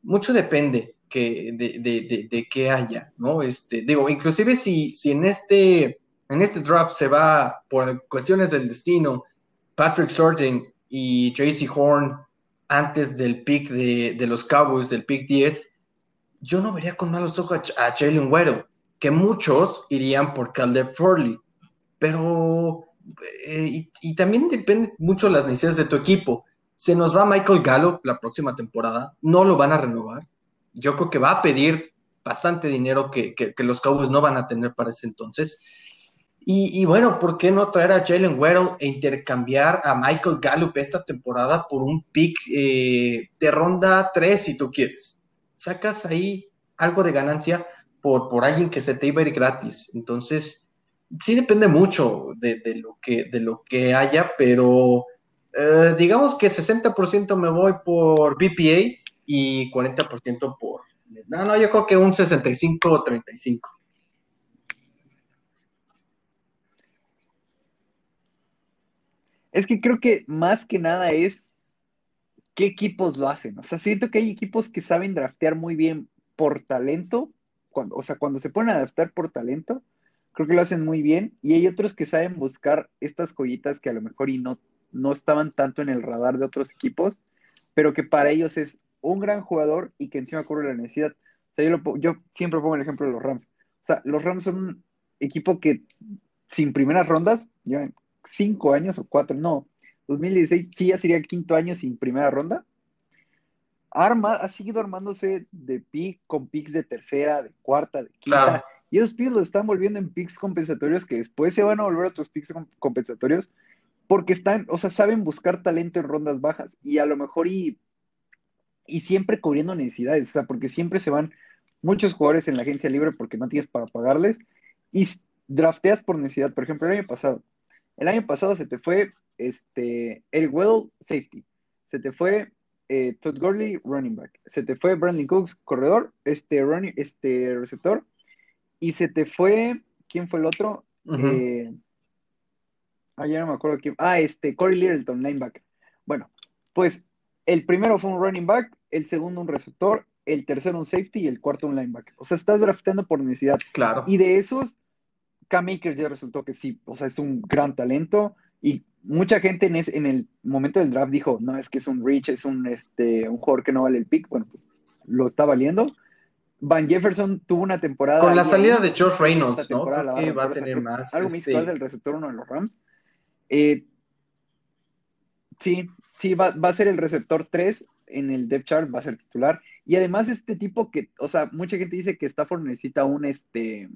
mucho depende que, de, de, de, qué haya, ¿no? Este, digo, inclusive si, si en este en este draft se va por cuestiones del destino Patrick Sorting y Tracy Horn antes del pick de, los Cowboys, del pick 10, yo no vería con malos ojos a, Jalen Weddle, que muchos irían por Caleb Furley, pero eh, y, también depende mucho de las necesidades de tu equipo. Se nos va Michael Gallup la próxima temporada, no lo van a renovar. Yo creo que va a pedir bastante dinero que, que los Cowboys no van a tener para ese entonces. Y, bueno, ¿por qué no traer a Jalen Weddle e intercambiar a Michael Gallup esta temporada por un pick eh, de ronda 3 si tú quieres? Sacas ahí algo de ganancia por, por alguien que se te iba gratis. Entonces, sí depende mucho de, lo, que, de lo que haya, pero eh, digamos que 60% me voy por BPA y 40% por... No, no, yo creo que un 65 o 35. Es que creo que más que nada es qué equipos lo hacen. O sea, siento que hay equipos que saben draftear muy bien por talento. Cuando, o sea, cuando se ponen a draftear por talento, creo que lo hacen muy bien. Y hay otros que saben buscar estas joyitas que a lo mejor y no, no estaban tanto en el radar de otros equipos, pero que para ellos es un gran jugador y que encima cubre la necesidad. O sea, yo, yo siempre pongo el ejemplo de los Rams. O sea, los Rams son un equipo que sin primeras rondas, ya cinco años o cuatro, no, 2016 sí ya sería el quinto año sin primera ronda. Arma, ha seguido armándose de pick con picks de tercera, de cuarta, de quinta. Y esos picks los están volviendo en picks compensatorios que después se van a volver a otros picks compensatorios porque están, o sea, saben buscar talento en rondas bajas y a lo mejor y, y siempre cubriendo necesidades, o sea, porque siempre se van muchos jugadores en la agencia libre porque no tienes para pagarles y drafteas por necesidad. Por ejemplo, el año pasado, el año pasado se te fue este, Eric Weddle, safety. Se te fue eh, Todd Gurley, running back. Se te fue Brandon Cooks, corredor, este, running, este receptor. Y se te fue, ¿quién fue el otro? Eh, ah, ya no me acuerdo quién. Ah, este, Corey Littleton, linebacker. Bueno, pues el primero fue un running back, el segundo un receptor, el tercero un safety y el cuarto un linebacker. O sea, estás draftando por necesidad. Claro. Y de esos, K-Makers ya resultó que sí, o sea, es un gran talento y mucha gente en, el momento del draft dijo, no, es que es un reach, es un, este, un jugador que no vale el pick, bueno, pues lo está valiendo. Van Jefferson tuvo una temporada... Con la salida de Josh Reynolds, ¿no? que va a tener más... Algo este... del receptor uno de los Rams. Eh, sí, sí, va, va, a ser el receptor 3 en el depth chart, va a ser titular. Y además este tipo que, o sea, mucha gente dice que Stafford necesita un, este,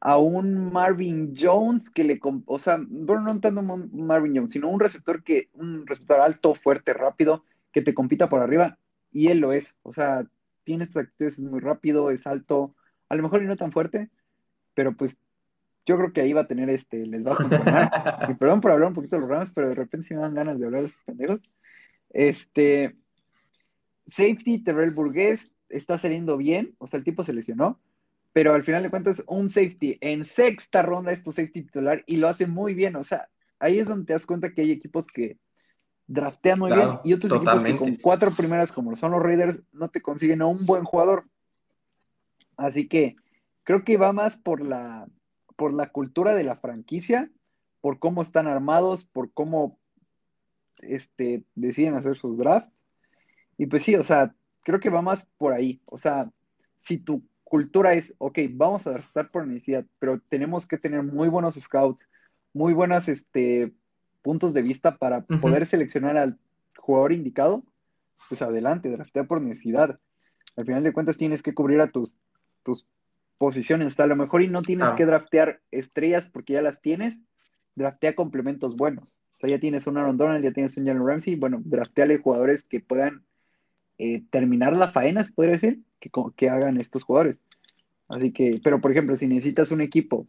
a un Marvin Jones que le, o sea, bueno, no tanto Marvin Jones, sino un receptor que, un receptor alto, fuerte, rápido, que te compita por arriba, y él lo es, o sea, tiene estas actitudes, es muy rápido, es alto, a lo mejor y no tan fuerte, pero pues yo creo que ahí va a tener este, les va a funcionar. y perdón por hablar un poquito de los Rams, pero de repente sí me dan ganas de hablar de esos pendejos. Este, safety, Terrell Burgués, está saliendo bien, o sea, el tipo se lesionó, pero al final de cuentas, un safety en sexta ronda es tu safety titular y lo hace muy bien. O sea, ahí es donde te das cuenta que hay equipos que draftean muy bien y otros equipos que con cuatro primeras, como son los Raiders, no te consiguen a un buen jugador. Así que creo que va más por la, por la cultura de la franquicia, por cómo están armados, por cómo este, deciden hacer sus drafts. Y pues sí, o sea, creo que va más por ahí. O sea, si tu cultura es, ok, vamos a draftar por necesidad, pero tenemos que tener muy buenos scouts, muy buenos este, puntos de vista para poder seleccionar al jugador indicado, pues adelante, draftea por necesidad. Al final de cuentas tienes que cubrir a tus, tus posiciones. O sea, a lo mejor y no tienes que draftear estrellas porque ya las tienes, draftea complementos buenos. O sea, ya tienes un Aaron Donald, ya tienes un Jalen Ramsey, bueno, drafteale jugadores que puedan eh, terminar la faena, se podría decir, que, que hagan estos jugadores. Así que, pero por ejemplo, si necesitas un equipo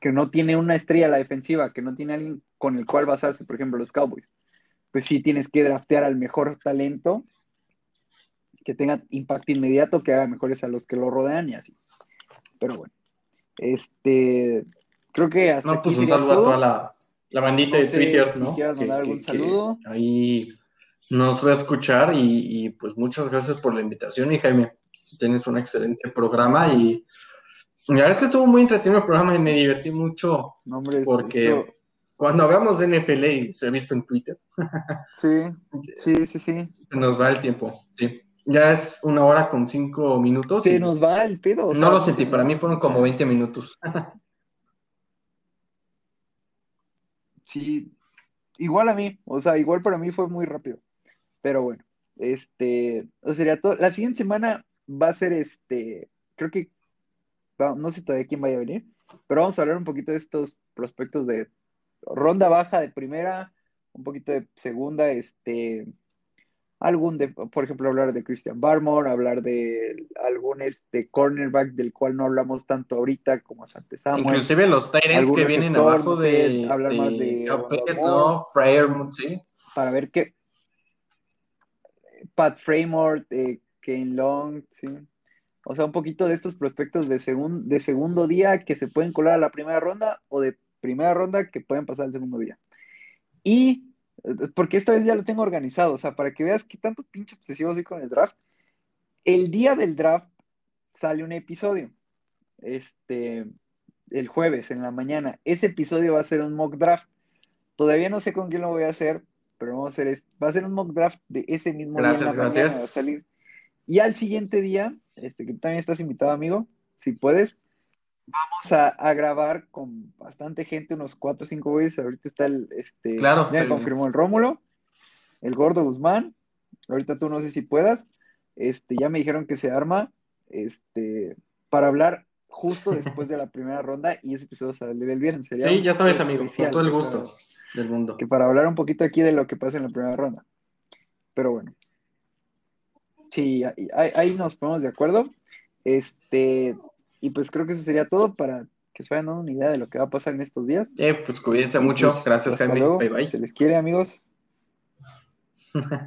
que no tiene una estrella a la defensiva, que no tiene alguien con el cual basarse, por ejemplo, los Cowboys, pues sí tienes que draftear al mejor talento que tenga impacto inmediato, que haga mejores a los que lo rodean y así. Pero bueno, este, creo que hasta No, pues un saludo a toda la, la bandita de Twitter, ¿no? Si mandar algún saludo. ahí nos va a escuchar y, pues muchas gracias por la invitación y Jaime, tienes un excelente programa y La verdad es que estuvo muy entretenido el programa y me divertí mucho. No, hombre, porque esto- cuando hablamos de NFL y se ha visto en Twitter, Sí, sí, sí, sí. se nos va el tiempo. Sí. Ya es una hora con cinco minutos. Se nos va el pedo. no sea, lo sentí, para mí fueron como 20 minutos. Sí, igual a mí, o sea, igual para mí fue muy rápido. Pero bueno, este, o sería todo. La siguiente semana va a ser este, creo que, no sé todavía quién vaya a venir, pero vamos a hablar un poquito de estos prospectos de ronda baja de primera, un poquito de segunda, este, algún de, por ejemplo, hablar de Christian Barmore, hablar de algún este cornerback del cual no hablamos tanto ahorita como Sante Samuel. Inclusive los Tyrants que vienen abajo no sé, de, hablar más de ¿no? Fryer, sí. para ver qué. Pat Framework, eh, Kane Long, sí. O sea, un poquito de estos prospectos de, segun- de segundo día que se pueden colar a la primera ronda o de primera ronda que pueden pasar al segundo día. Y, eh, porque esta vez ya lo tengo organizado, o sea, para que veas qué tanto pinche obsesivo soy con el draft. El día del draft sale un episodio, este, el jueves en la mañana. Ese episodio va a ser un mock draft. Todavía no sé con quién lo voy a hacer, pero vamos a hacer es- va a ser un mock draft de ese mismo Gracias, día en la gracias. salir. Y al siguiente día, este, que también estás invitado, amigo, si puedes, vamos a, a grabar con bastante gente, unos cuatro o cinco güeyes. Ahorita está el, este, Claro, ya el- confirmó el Rómulo, el Gordo Guzmán. Ahorita tú no sé si puedas. Este, ya me dijeron que se arma, este, para hablar justo después de la primera ronda y ese episodio sale el viernes. Sería Sí, ya sabes, amigo, con todo el gusto del mundo. que para hablar un poquito aquí de lo que pasa en la primera ronda. Pero bueno. Sí, ahí, ahí- ahí nos ponemos de acuerdo. Este, y pues creo que eso sería todo para que se vayan dando una idea de lo que va a pasar en estos días. Eh, pues cuídense mucho. pues, Gracias, Jaime. luego. Bye bye. Se les quiere, amigos.